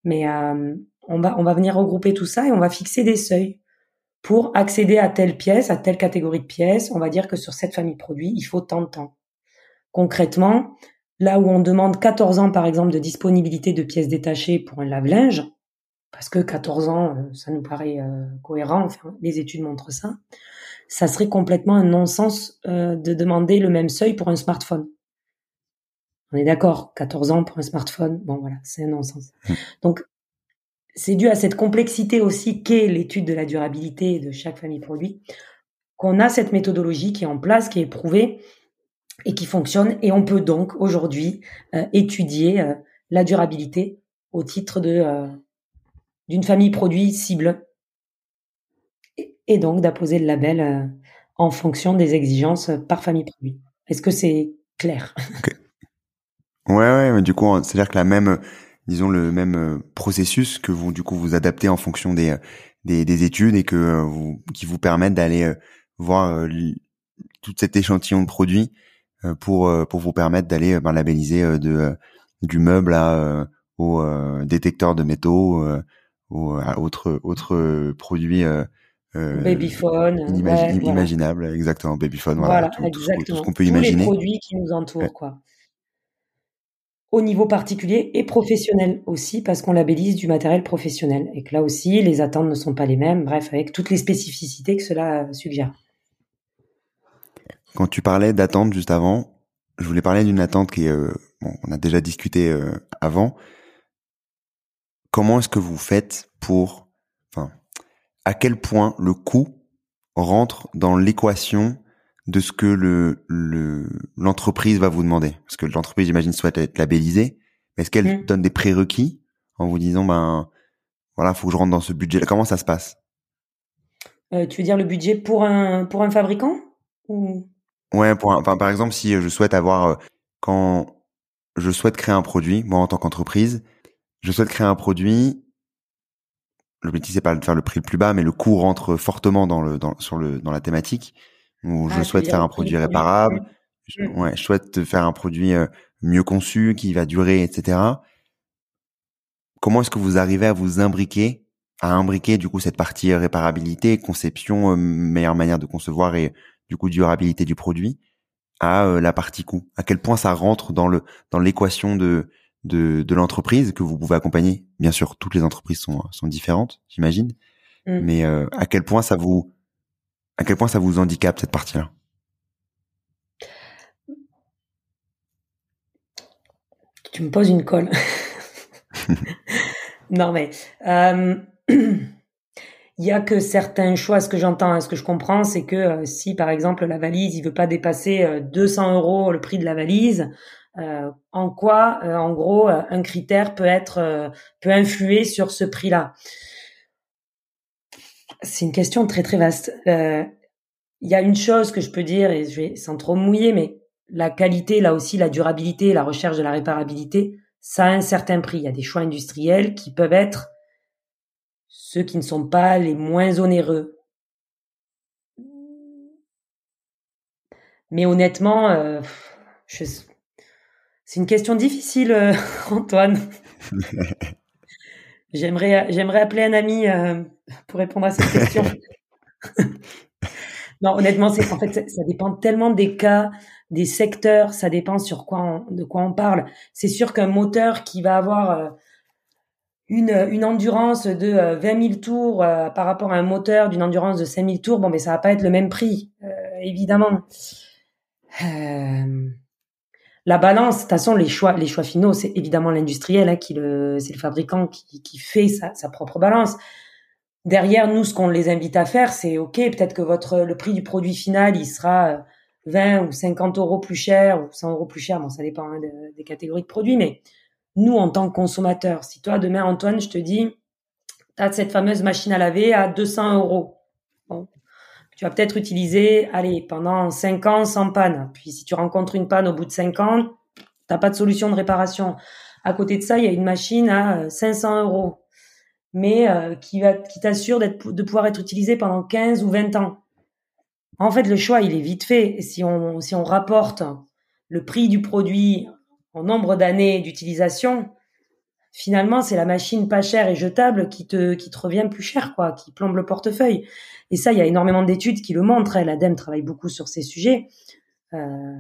Mais euh, on, va, on va venir regrouper tout ça et on va fixer des seuils pour accéder à telle pièce, à telle catégorie de pièces. On va dire que sur cette famille produit, il faut tant de temps. Concrètement, là où on demande 14 ans, par exemple, de disponibilité de pièces détachées pour un lave-linge, parce que 14 ans, ça nous paraît cohérent, enfin, les études montrent ça ça serait complètement un non-sens euh, de demander le même seuil pour un smartphone. On est d'accord, 14 ans pour un smartphone, bon voilà, c'est un non-sens. Mmh. Donc, c'est dû à cette complexité aussi qu'est l'étude de la durabilité de chaque famille produit, qu'on a cette méthodologie qui est en place, qui est prouvée et qui fonctionne, et on peut donc aujourd'hui euh, étudier euh, la durabilité au titre de d'une famille produit cible et donc d'apposer le label euh, en fonction des exigences par famille produit. Est-ce que c'est clair? Ouais, ouais, mais du coup, c'est-à-dire que la même, disons le même euh, processus que vous, du coup, vous adaptez en fonction des des, des études et que vous, qui vous permettent d'aller voir tout cet échantillon de produits pour pour vous permettre d'aller ben, labelliser de du meuble à au détecteur de métaux ou à autres autres produits euh, Babyphone, inimaginable, exactement. Babyphone, voilà, tout, exactement. ce qu'on peut imaginer. Les produits qui nous entourent, quoi. Au niveau particulier et professionnel aussi, parce qu'on labellise du matériel professionnel et que là aussi, les attentes ne sont pas les mêmes. Bref, avec toutes les spécificités que cela suggère. Quand tu parlais d'attente juste avant, je voulais parler d'une attente qui euh, bon, on a déjà discuté euh, avant. Comment est-ce que vous faites pour, enfin, à quel point le coût rentre dans l'équation de ce que le l'entreprise va vous demander. Parce que l'entreprise, j'imagine, souhaite être labellisée. Est-ce qu'elle mmh. donne des prérequis en vous disant, ben voilà, faut que je rentre dans ce budget Comment ça se passe? Euh, Tu veux dire le budget pour un pour un fabricant? Ou? Ouais, pour enfin par exemple, si je souhaite avoir euh, quand je souhaite créer un produit, moi en tant qu'entreprise, je souhaite créer un produit l'objectif c'est pas de faire le prix le plus bas, mais le coût rentre fortement dans le dans sur le dans la thématique où je ah, souhaite faire un produit réparable, je, mmh. ouais, je souhaite faire un produit mieux conçu qui va durer, etc. Comment est-ce que vous arrivez à vous imbriquer, à imbriquer du coup cette partie réparabilité, conception, meilleure manière de concevoir et du coup durabilité du produit à euh, la partie coût? À quel point ça rentre dans le dans l'équation de de, de l'entreprise que vous pouvez accompagner? Bien sûr, toutes les entreprises sont, sont différentes, j'imagine. Mm. Mais euh, à quel point ça vous à quel point ça vous handicape cette partie-là? Tu me poses une colle. non mais euh, il y a que certains choix. Ce que j'entends, hein, ce que je comprends, c'est que euh, si par exemple la valise, il veut pas dépasser 200 euros le prix de la valise, euh, en quoi, euh, en gros, euh, un critère peut être peut influer sur ce prix-là? C'est une question très très vaste. Il y a une chose que je peux dire et je vais sans trop mouiller, mais la qualité, là aussi, la durabilité, la recherche de la réparabilité, ça a un certain prix. Il y a des choix industriels qui peuvent être ceux qui ne sont pas les moins onéreux. Mais honnêtement, euh, je, c'est une question difficile, euh, Antoine. j'aimerais, j'aimerais appeler un ami euh, pour répondre à cette question. non, honnêtement, c'est en fait ça, dépend tellement des cas, des secteurs, ça dépend sur quoi de quoi on parle. C'est sûr qu'un moteur qui va avoir euh, une, une endurance de 20 000 tours par rapport à un moteur d'une endurance de 5 000 tours, bon, mais ça va pas être le même prix, évidemment. Euh, la balance, de toute façon, les choix, les choix finaux, c'est évidemment l'industriel hein, qui le, c'est le fabricant qui, qui fait sa, sa, propre balance. Derrière nous, ce qu'on les invite à faire, c'est ok, peut-être que votre le prix du produit final, il sera 20 ou 50 euros plus cher ou 100 euros plus cher. Bon, ça dépend hein, des catégories de produits, mais nous, en tant que consommateurs, si toi demain, Antoine, je te dis, tu as cette fameuse machine à laver à 200 euros. Bon, tu vas peut-être utiliser, allez, pendant 5 ans sans panne. Puis si tu rencontres une panne au bout de 5 ans, t'as pas de solution de réparation. À côté de ça, il y a une machine à 500 euh, euros, mais euh, qui va, qui t'assure de pouvoir être utilisée pendant 15 ou 20 ans. En fait, le choix, il est vite fait. Et si on, si on rapporte le prix du produit en nombre d'années d'utilisation, finalement, c'est la machine pas chère et jetable qui te, qui te revient plus cher, quoi, qui plombe le portefeuille. Et ça, il y a énormément d'études qui le montrent. Hein. L'ADEME travaille beaucoup sur ces sujets. Euh,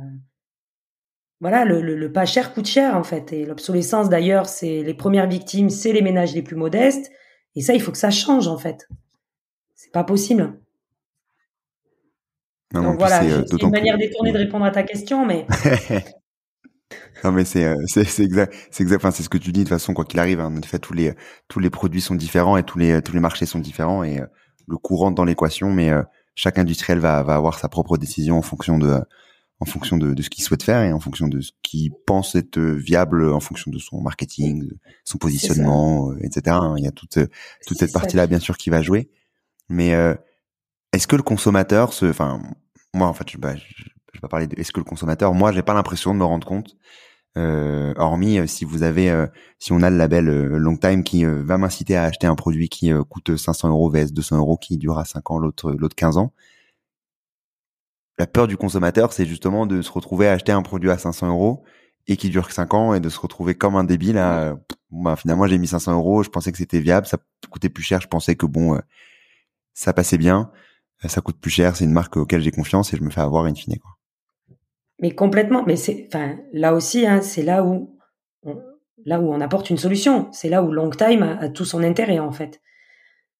voilà, le, le, pas cher coûte cher en fait. Et l'obsolescence d'ailleurs, c'est les premières victimes, c'est les ménages les plus modestes. Et ça, il faut que ça change en fait. C'est pas possible. Donc voilà, euh, c'est une manière détournée de répondre à ta question, mais. non mais c'est euh, c'est exact c'est exact enfin c'est ce que tu dis de toute façon quoi qu'il arrive hein. en fait tous les tous les produits sont différents et tous les tous les marchés sont différents et le coût rentre dans l'équation, mais euh, chaque industriel va, va avoir sa propre décision en fonction de en fonction de, de ce qu'il souhaite faire et en fonction de ce qu'il pense être viable en fonction de son marketing, son positionnement, euh, etc. Il y a toute toute cette partie-là bien sûr qui va jouer. Mais euh, est-ce que le consommateur se, enfin moi en fait je, bah, je, vais pas parler de est-ce que le consommateur, moi j'ai pas l'impression de me rendre compte euh, hormis si vous avez, si on a le label Long Time qui va m'inciter à acheter un produit qui coûte 500 euros vs 200 euros qui durera 5 ans, l'autre l'autre 15 ans. La peur du consommateur, c'est justement de se retrouver à acheter un produit à 500 euros et qui dure 5 ans et de se retrouver comme un débile à bah, finalement j'ai mis 500 euros, je pensais que c'était viable, ça coûtait plus cher, je pensais que bon ça passait bien, ça coûte plus cher, c'est une marque auquel j'ai confiance et je me fais avoir in fine quoi. Mais complètement. Mais c'est, enfin, là aussi, hein, c'est là où, on, là où on apporte une solution. C'est là où Long Time a, tout son intérêt en fait.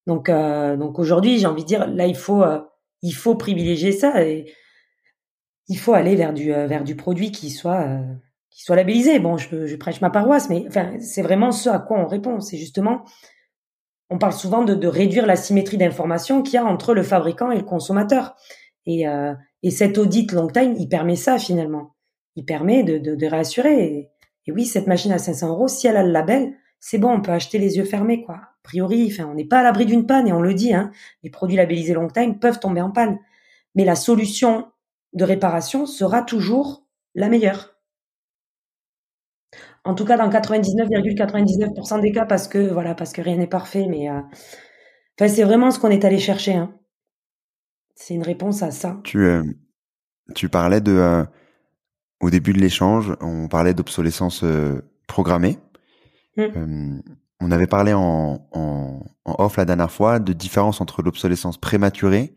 Donc, euh, donc aujourd'hui, j'ai envie de dire, là, il faut, euh, il faut privilégier ça et il faut aller vers du, euh, vers du produit qui soit, qui soit labellisé. Bon, je, je prêche ma paroisse, mais enfin, c'est vraiment ce à quoi on répond. C'est justement, on parle souvent de, de réduire la symétrie d'information qu'il y a entre le fabricant et le consommateur. Et, euh, et cet audit long time, il permet ça finalement. Il permet de, de, de réassurer. Et, oui, cette machine à 500 euros, si elle a le label, c'est bon, on peut acheter les yeux fermés, quoi. A priori, enfin, on n'est pas à l'abri d'une panne et on le dit. Hein, les produits labellisés long time peuvent tomber en panne, mais la solution de réparation sera toujours la meilleure. En tout cas, dans 99,99% des cas, parce que voilà, parce que rien n'est parfait, mais euh, enfin, c'est vraiment ce qu'on est allé chercher. Hein. C'est une réponse à ça. Tu, euh, tu parlais de, euh, au début de l'échange, on parlait d'obsolescence programmée. Mmh. on avait parlé en, en, off la dernière fois de différence entre l'obsolescence prématurée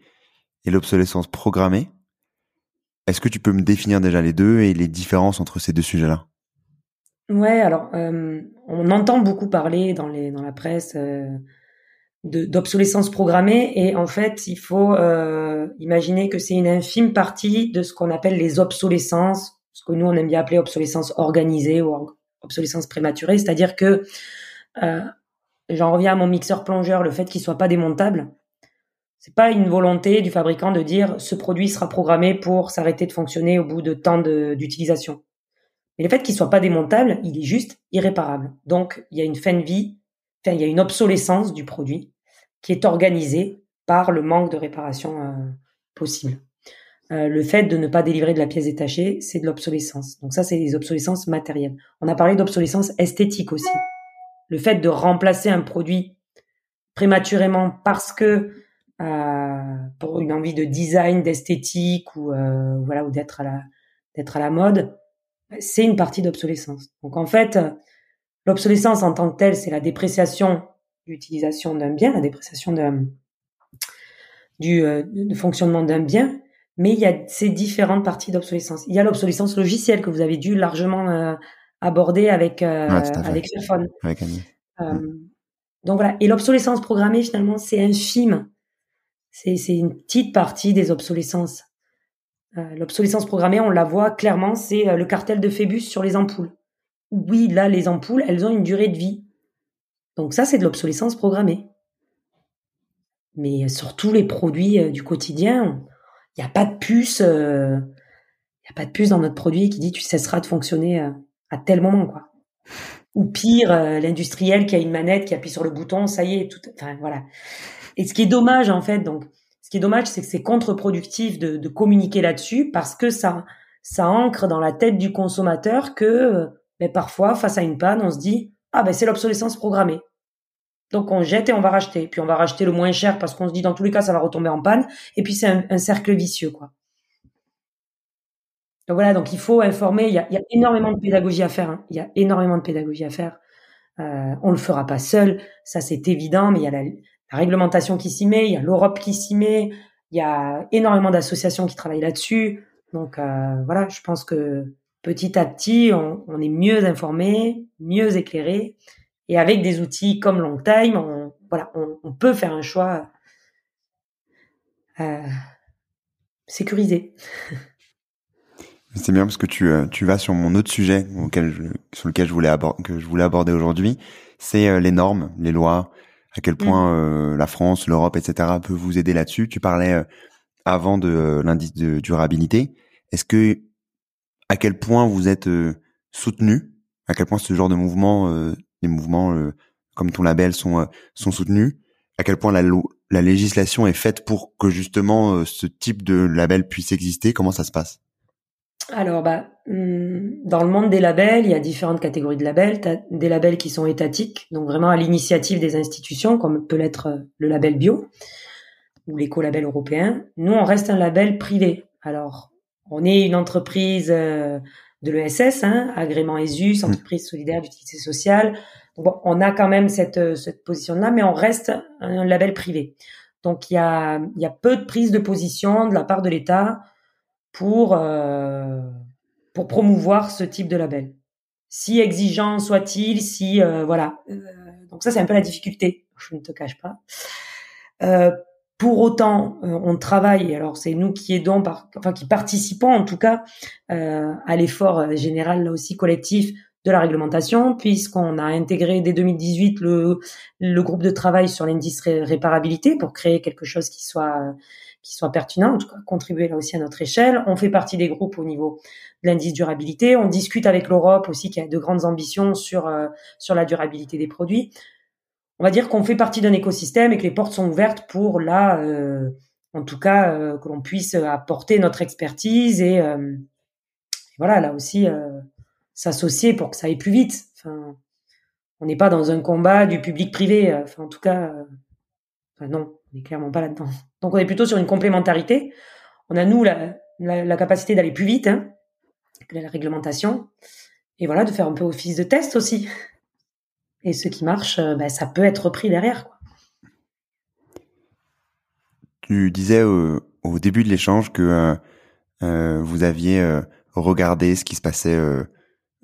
et l'obsolescence programmée. Est-ce que tu peux me définir déjà les deux et les différences entre ces deux sujets-là? Ouais, alors on entend beaucoup parler dans la presse d'obsolescence programmée et en fait il faut euh, imaginer que c'est une infime partie de ce qu'on appelle les obsolescences ce que nous on aime bien appeler obsolescence organisée ou obsolescence prématurée. C'est-à-dire que euh, j'en reviens à mon mixeur plongeur le fait qu'il soit pas démontable c'est pas une volonté du fabricant de dire ce produit sera programmé pour s'arrêter de fonctionner au bout de temps d'utilisation mais le fait qu'il soit pas démontable il est juste irréparable donc il y a une fin de vie Enfin, il y a une obsolescence du produit qui est organisée par le manque de réparation euh, possible. Euh, le fait de ne pas délivrer de la pièce détachée, c'est de l'obsolescence. Donc ça, c'est des obsolescences matérielles. On a parlé d'obsolescence esthétique aussi. Le fait de remplacer un produit prématurément parce que pour une envie de design, d'esthétique ou euh, voilà ou d'être à la d'être à la mode, c'est une partie d'obsolescence. Donc en fait, l'obsolescence en tant que telle, c'est la dépréciation l'utilisation d'un bien, la dépréciation du euh, de fonctionnement d'un bien, mais il y a ces différentes parties d'obsolescence. Il y a l'obsolescence logicielle que vous avez dû largement euh, aborder avec euh, avec Fairphone. Mm. Donc voilà. Et l'obsolescence programmée finalement c'est infime. C'est une petite partie des obsolescences. l'obsolescence programmée, on la voit clairement, c'est le cartel de Phébus sur les ampoules. Oui, là les ampoules, elles ont une durée de vie donc ça, c'est de l'obsolescence programmée. Mais sur tous les produits euh, du quotidien, il n'y a pas de puce, il euh, a pas de puce dans notre produit qui dit tu cesseras de fonctionner euh, à tel moment, quoi. Ou pire, l'industriel qui a une manette, qui appuie sur le bouton, ça y est, tout. Enfin voilà. Et ce qui est dommage en fait, donc, ce qui est dommage, c'est que c'est contre-productif de, de, communiquer là-dessus parce que ça, ça ancre dans la tête du consommateur que, mais ben, parfois, face à une panne, on se dit ah ben c'est l'obsolescence programmée. Donc on jette et on va racheter. Puis on va racheter le moins cher parce qu'on se dit dans tous les cas ça va retomber en panne. Et puis c'est un, cercle vicieux quoi. Donc voilà, donc il faut informer. Il y a, énormément de pédagogie à faire. Hein. Il y a énormément de pédagogie à faire. Euh, on le fera pas seul, ça c'est évident. Mais il y a la, réglementation qui s'y met, il y a l'Europe qui s'y met, il y a énormément d'associations qui travaillent là-dessus. Donc euh, voilà, je pense que petit à petit, on, est mieux informé, mieux éclairé, et avec des outils comme Longtime, on, voilà, on, peut faire un choix euh, sécurisé. C'est bien parce que tu, euh, tu vas sur mon autre sujet sur lequel je voulais aborder, que je voulais aborder aujourd'hui, c'est les normes, les lois, à quel point mmh. la France, l'Europe, etc. peut vous aider là-dessus? Tu parlais avant de l'indice de durabilité. Est-ce que à quel point vous êtes euh, soutenu, à quel point ce genre de mouvement, euh, des mouvements euh, comme ton label sont sont soutenus, à quel point la, la législation est faite pour que justement ce type de label puisse exister? Comment ça se passe? Alors bah dans le monde des labels, il y a différentes catégories de labels. T'as des labels qui sont étatiques, donc vraiment à l'initiative des institutions, comme peut l'être euh, le label bio ou l'éco-label européen. Nous, on reste un label privé. Alors, on est une entreprise euh, de l'ESS, hein, agrément ESUS, mmh. entreprise solidaire d'utilité sociale. On a quand même cette, euh, cette position-là, mais on reste un label privé. Donc, il y a, il y a peu de prise de position de la part de l'État pour, euh, pour promouvoir ce type de label. Si exigeant soit-il, si euh, voilà. Euh, donc ça c'est un peu la difficulté, je ne te cache pas. Euh, pour autant, on travaille. Alors c'est nous qui aidons, par, enfin qui participons en tout cas à l'effort général là aussi collectif de la réglementation, puisqu'on a intégré dès 2018 le, le groupe de travail sur l'indice réparabilité pour créer quelque chose qui soit qui tout cas contribuer là aussi à notre échelle. On fait partie des groupes au niveau de l'indice durabilité. On discute avec l'Europe aussi qui a de grandes ambitions sur euh, sur la durabilité des produits. On va dire qu'on fait partie d'un écosystème et que les portes sont ouvertes pour là, euh, en tout cas, euh, que l'on puisse apporter notre expertise et, et voilà là aussi s'associer pour que ça aille plus vite. Enfin, on n'est pas dans un combat du public privé. Enfin, en tout cas, non, on n'est clairement pas là-dedans. Donc on est plutôt sur une complémentarité. On a nous la, la, capacité d'aller plus vite hein, que la réglementation, et voilà de faire un peu office de test aussi. Et ce qui marche, euh, bah, ça peut être repris derrière. Quoi. Tu disais au début de l'échange que euh, euh, vous aviez regardé ce qui se passait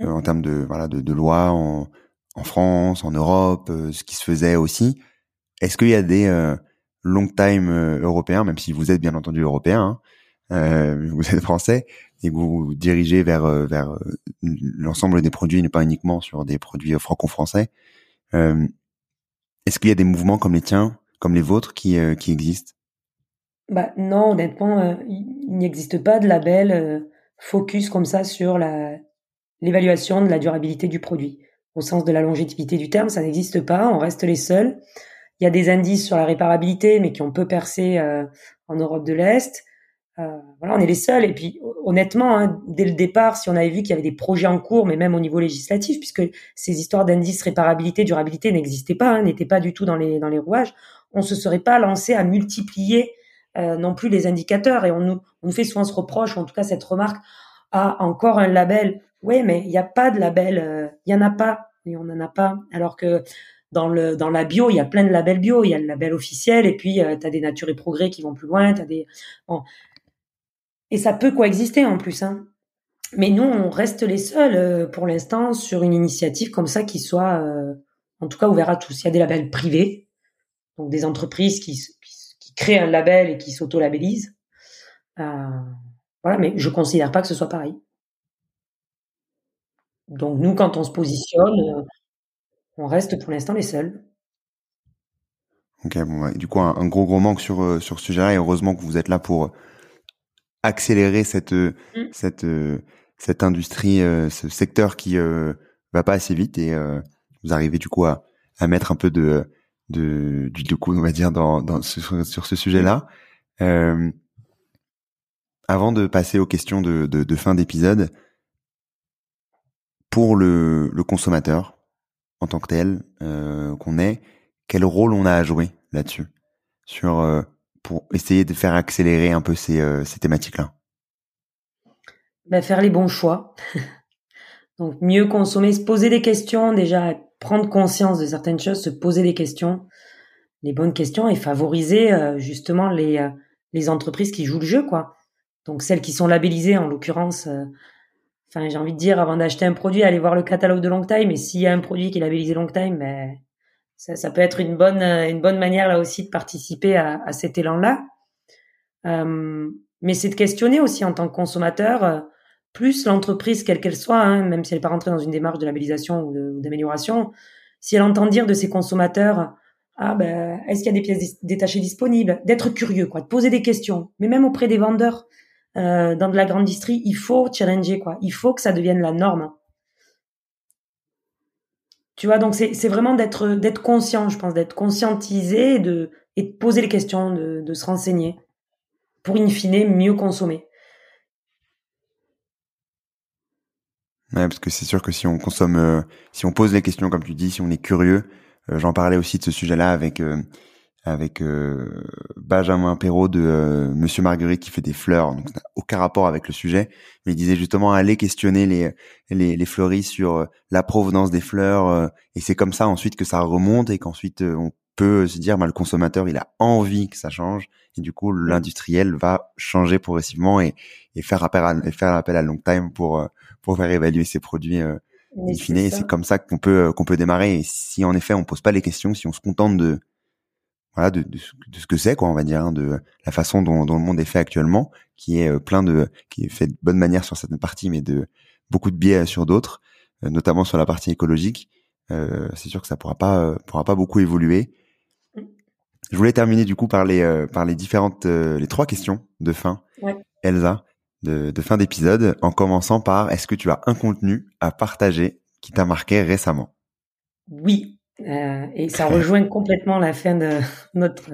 en termes de voilà de, de loi en, en, France, en Europe, ce qui se faisait aussi. Est-ce qu'il y a des long time euh, européen, même si vous êtes bien entendu européen, hein, euh, vous êtes français et vous vous dirigez vers euh, vers l'ensemble des produits, et pas uniquement sur des produits franco-français. Est-ce qu'il y a des mouvements comme les tiens, comme les vôtres, qui qui existent? Bah non, honnêtement, il n'existe pas de label focus comme ça sur la l'évaluation de la durabilité du produit. Au sens de la longévité du terme, ça n'existe pas. On reste les seuls. Il y a des indices sur la réparabilité, mais qui ont peu percé euh, en Europe de l'Est. Euh, voilà, on est les seuls. Et puis, honnêtement, hein, dès le départ, si on avait vu qu'il y avait des projets en cours, mais même au niveau législatif, puisque ces histoires d'indices réparabilité, durabilité n'existaient pas, hein, n'étaient pas du tout dans les dans les rouages, on se serait pas lancé à multiplier euh, non plus les indicateurs. Et on nous on nous fait souvent ce reproche, ou en tout cas cette remarque, à ah, encore un label. Oui, mais il n'y a pas de label, euh, il y en a pas, et on n'en a pas. Alors que dans le dans la bio, il y a plein de labels bio, il y a le label officiel et puis euh, tu as des nature et progrès qui vont plus loin, tu des bon. Et ça peut coexister en plus hein. Mais nous on reste les seuls euh, pour l'instant sur une initiative comme ça qui soit euh, en tout cas ouvert à tous. Il y a des labels privés, donc des entreprises qui qui, créent un label et qui s'auto-labellisent. voilà, mais je considère pas que ce soit pareil. Donc nous, quand on se positionne, on reste pour l'instant les seuls. Ok, bon, du coup, un, gros gros manque sur euh, sur ce sujet-là, et heureusement que vous êtes là pour accélérer cette euh, mm. cette euh, cette industrie, ce secteur qui va pas assez vite, et vous arrivez du coup à, à mettre un peu de de du coup, on va dire, dans, dans sur, sur ce sujet-là. avant de passer aux questions de, de, de fin d'épisode, pour le, le consommateur, en tant que tel euh, qu'on est, quel rôle on a à jouer là-dessus, sur euh, pour essayer de faire accélérer un peu ces, euh, ces thématiques-là? Ben, faire les bons choix. Donc mieux consommer, se poser des questions, déjà prendre conscience de certaines choses, se poser des questions, les bonnes questions et favoriser justement les les entreprises qui jouent le jeu quoi. Donc celles qui sont labellisées en l'occurrence Enfin, j'ai envie de dire, avant d'acheter un produit, aller voir le catalogue de Long Time. Et s'il y a un produit qui est labellisé Long Time, ben, ça, ça, peut être une bonne, une bonne manière là aussi de participer à, à cet élan-là. Euh, mais c'est de questionner aussi en tant que consommateur, euh, plus l'entreprise, quelle qu'elle soit, hein, même si elle n'est pas rentrée dans une démarche de labellisation ou d'amélioration, si elle entend dire de ses consommateurs, ah ben, est-ce qu'il y a des pièces détachées disponibles, d'être curieux, quoi, de poser des questions, mais même auprès des vendeurs. Euh, dans de la grande distrie, il faut challenger quoi. Il faut que ça devienne la norme. Tu vois, donc c'est vraiment d'être d'être conscient, je pense, d'être conscientisé et de et poser les questions, de, de se renseigner pour in fine mieux consommer. Ouais, parce que c'est sûr que si on consomme, euh, si on pose les questions comme tu dis, si on est curieux, euh, j'en parlais aussi de ce sujet-là avec euh, avec Benjamin Perrault de Monsieur Marguerite qui fait des fleurs, donc ça n'a aucun rapport avec le sujet, mais il disait justement aller questionner les les, les fleuristes sur la provenance des fleurs, et c'est comme ça ensuite que ça remonte et qu'ensuite on peut se dire, bah, le consommateur il a envie que ça change, et du coup l'industriel va changer progressivement et, et faire appel à, et faire appel à long time pour pour faire évaluer ses produits euh, in fine. Et c'est comme ça qu'on peut euh, qu'on peut démarrer. Et si en effet on pose pas les questions, si on se contente de voilà de, de, ce que c'est quoi, on va dire, hein, de la façon dont, dont, le monde est fait actuellement, qui est euh, plein de qui est fait de bonne manière sur certaines parties, mais de beaucoup de biais sur d'autres, euh, notamment sur la partie écologique. Euh, c'est sûr que ça pourra pas pourra pas beaucoup évoluer. Je voulais terminer du coup par les par les différentes les trois questions de fin. Ouais. Elsa, de, fin d'épisode en commençant par est-ce que tu as un contenu à partager qui t'a marqué récemment? Oui, euh, et ça rejoint complètement la fin de notre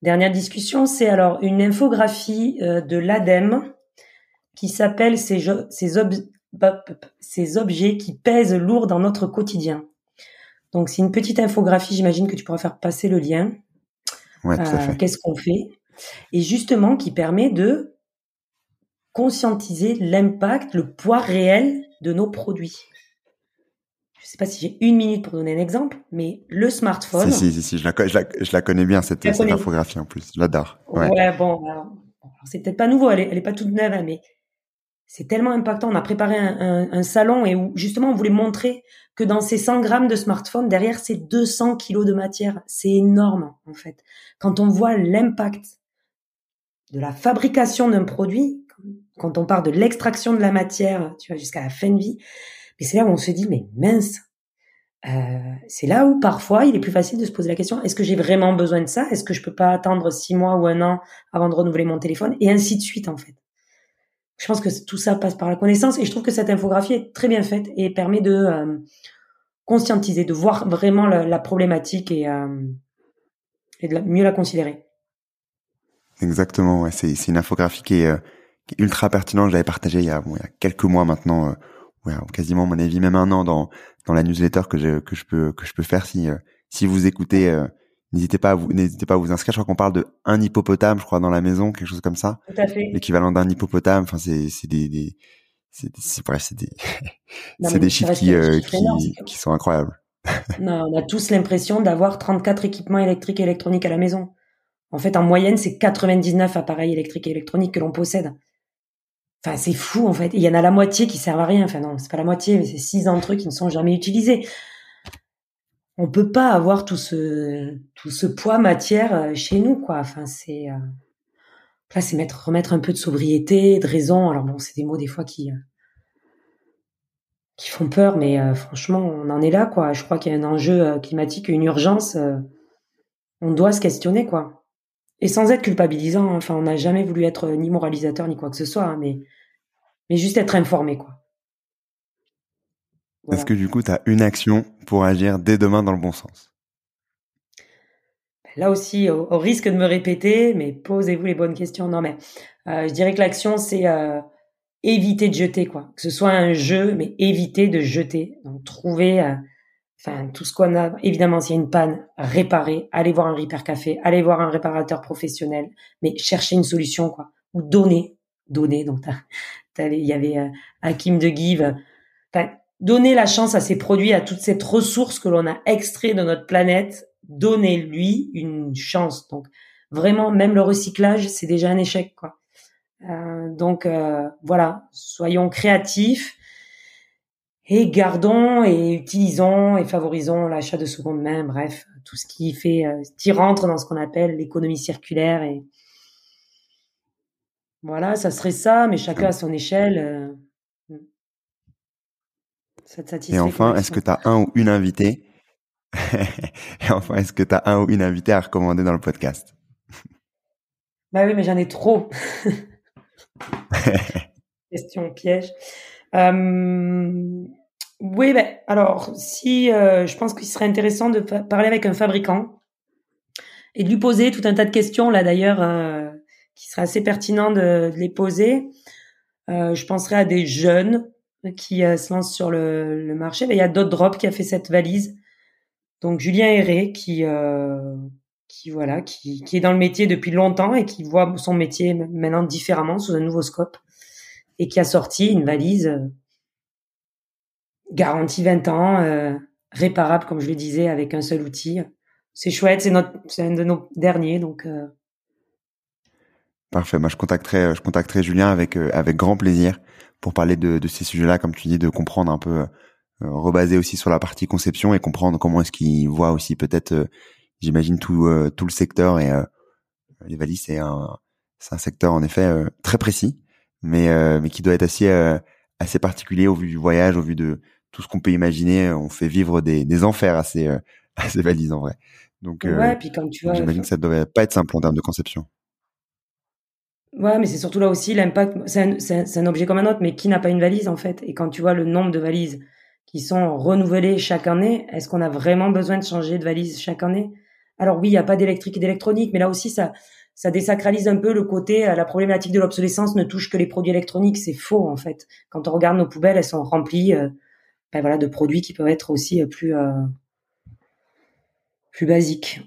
dernière discussion. C'est alors une infographie euh, de l'ADEME qui s'appelle ces, ces, ces objets qui pèsent lourd dans notre quotidien. Donc c'est une petite infographie, j'imagine que tu pourras faire passer le lien. Ouais, tout à euh. Qu'est-ce qu'on fait? Et justement qui permet de conscientiser l'impact, le poids réel de nos produits. Je ne sais pas si j'ai une minute pour donner un exemple, mais le smartphone. Si, si, si, je, la, je, la, connais bien, cette, cette infographie en plus. Je l'adore. Ouais. ouais. bon, c'est peut-être pas nouveau, elle est, elle est pas toute neuve, hein, mais c'est tellement impactant. On a préparé un, un, salon et où justement on voulait montrer que dans ces 100 grammes de smartphone, derrière ces 200 kilos de matière, c'est énorme en fait. Quand on voit l'impact de la fabrication d'un produit, quand on part de l'extraction de la matière, tu vois, jusqu'à la fin de vie, mais c'est là où on se dit, mais mince, euh, c'est là où parfois il est plus facile de se poser la question est-ce que j'ai vraiment besoin de ça? Est-ce que je peux pas attendre six mois ou un an avant de renouveler mon téléphone? Et ainsi de suite en fait. Je pense que tout ça passe par la connaissance et je trouve que cette infographie est très bien faite et permet de euh, conscientiser, de voir vraiment la, problématique et, euh, et de mieux la considérer. Exactement, c'est une infographie qui est ultra pertinent. Je l'avais partagé il y, a, quelques mois maintenant, ouais, quasiment mon avis même un an dans dans la newsletter que je que je peux que je peux faire si euh, si vous écoutez. Euh, n'hésitez pas à vous n'hésitez pas à vous inscrire. Je crois qu'on parle de un hippopotame, je crois, dans la maison, quelque chose comme ça. Tout à fait. L'équivalent d'un hippopotame. Enfin, c'est c'est des, des c'est c'est bref, c'est des c'est des chiffres qui qui, qui sont incroyables. non, on a tous l'impression d'avoir 34 équipements électriques et électroniques à la maison. En fait, en moyenne, c'est 99 appareils électriques et électroniques que l'on possède. Enfin, c'est fou en fait. Il y en a la moitié qui servent à rien. Enfin non, c'est pas la moitié, mais c'est six d'entre eux qui ne sont jamais utilisés. On peut pas avoir tout ce tout ce poids matière euh, chez nous, quoi. Enfin, c'est euh... là, c'est mettre remettre un peu de sobriété, de raison. Alors bon, c'est des mots des fois qui euh, qui font peur, mais euh, franchement, on en est là, quoi. Je crois qu'il y a un enjeu climatique, une urgence. on doit se questionner, quoi et sans être culpabilisant. Hein. Enfin, on n'a jamais voulu être ni moralisateur ni quoi que ce soit, hein, mais mais juste être informé, quoi. Est-ce que du coup, tu as une action pour agir dès demain dans le bon sens? Là aussi, au, risque de me répéter, mais posez-vous les bonnes questions. Non, mais euh, je dirais que l'action, c'est euh, éviter de jeter, quoi. Que ce soit un jeu, mais éviter de jeter. Donc, trouver euh, enfin tout ce qu'on a. Évidemment, s'il y a une panne, réparer, aller voir un repair café, aller voir un réparateur professionnel, mais chercher une solution quoi, ou donner, donner. Donc il y avait euh, Hakim de Give. Enfin, donner la chance à ces produits, à toute cette ressource que l'on a extrait de notre planète, donner lui une chance. Donc vraiment, même le recyclage, c'est déjà un échec quoi. Euh, donc euh, voilà, soyons créatifs et gardons et utilisons et favorisons l'achat de seconde main, bref, tout ce qui fait, euh, qui rentre dans ce qu'on appelle l'économie circulaire et voilà, ça serait ça, mais chacun à son échelle. Euh, ça te Et enfin, est-ce que tu as un ou une invité Et enfin, est-ce que tu as un ou une invité à recommander dans le podcast? Bah oui, mais j'en ai trop. Question piège. Euh, oui, ben, alors, si euh, je pense qu'il serait intéressant de parler avec un fabricant et de lui poser tout un tas de questions, là d'ailleurs, euh, qui serait assez pertinent de, de les poser. Euh, je penserais à des jeunes qui se lance sur le, marché. Mais il y a d'autres Drop qui a fait cette valise. Donc Julien Herré qui qui voilà, qui, qui est dans le métier depuis longtemps et qui voit son métier maintenant différemment sous un nouveau scope et qui a sorti une valise euh, garantie 20 ans, euh, réparable comme je le disais avec un seul outil. C'est chouette, c'est notre, c'est un de nos derniers donc. Euh... Parfait. Moi, je contacterai, je contacterai Julien avec euh, avec grand plaisir pour parler de, de ces sujets-là, comme tu dis, de comprendre un peu, rebaser aussi sur la partie conception et comprendre comment est-ce qu'il voit aussi peut-être j'imagine tout euh, tout le secteur et euh, les valises c'est un c'est un secteur en effet euh, très précis, mais mais qui doit être assez assez particulier au vu du voyage, au vu de tout ce qu'on peut imaginer. On fait vivre des, des enfers à ces, à ces valises en vrai. Donc, ouais, puis quand tu j'imagine que ça devrait pas être simple en termes de conception. Ouais, mais c'est surtout là aussi l'impact. C'est un, c'est un, objet comme un autre, mais qui n'a pas une valise en fait? Et quand tu vois le nombre de valises qui sont renouvelées chaque année, est-ce qu'on a vraiment besoin de changer de valise chaque année? Alors oui, il n'y a pas d'électrique et d'électronique, mais là aussi, ça, ça désacralise un peu le côté, euh, la problématique de l'obsolescence ne touche que les produits électroniques. C'est faux, en fait. Quand on regarde nos poubelles, elles sont remplies euh, ben voilà, de produits qui peuvent être aussi euh, plus, plus basiques.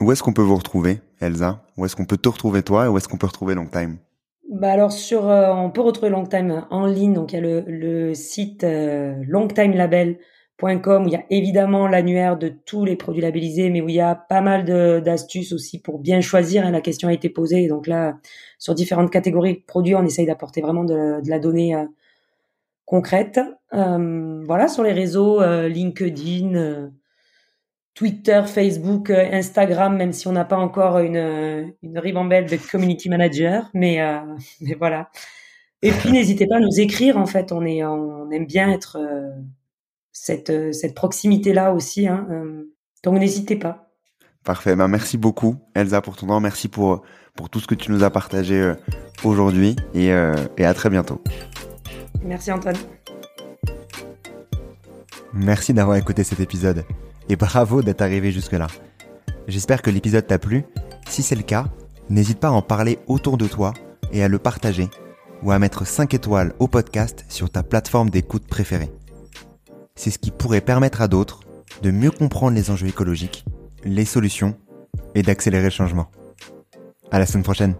Où est-ce qu'on peut vous retrouver, Elsa? Où est-ce qu'on peut te retrouver toi et où est-ce qu'on peut retrouver Longtime? Bah alors sur, on peut retrouver Longtime en ligne, donc il y a le, le site Longtime Label où il y a évidemment l'annuaire de tous les produits labellisés, mais où il y a pas mal d'astuces aussi pour bien choisir. Hein, la question a été posée. Donc là, sur différentes catégories de produits, on essaye d'apporter vraiment de, la donnée euh, concrète. Euh, voilà, sur les réseaux, euh, LinkedIn, Twitter, Facebook, Instagram, même si on n'a pas encore une, une ribambelle de community manager, mais, mais voilà. Et puis n'hésitez pas à nous écrire. En fait, on est, on aime bien être cette, euh, cette proximité-là aussi. Hein, euh, donc n'hésitez pas. Parfait. Ben, merci beaucoup, Elsa, pour ton temps. Merci pour, pour tout ce que tu nous as partagé euh, aujourd'hui et, et à très bientôt. Merci, Antoine. Merci d'avoir écouté cet épisode et bravo d'être arrivé jusque-là. J'espère que l'épisode t'a plu. Si c'est le cas, n'hésite pas à en parler autour de toi et à le partager ou à mettre 5 étoiles au podcast sur ta plateforme d'écoute préférée c'est ce qui pourrait permettre à d'autres de mieux comprendre les enjeux écologiques, les solutions et d'accélérer le changement. À la semaine prochaine.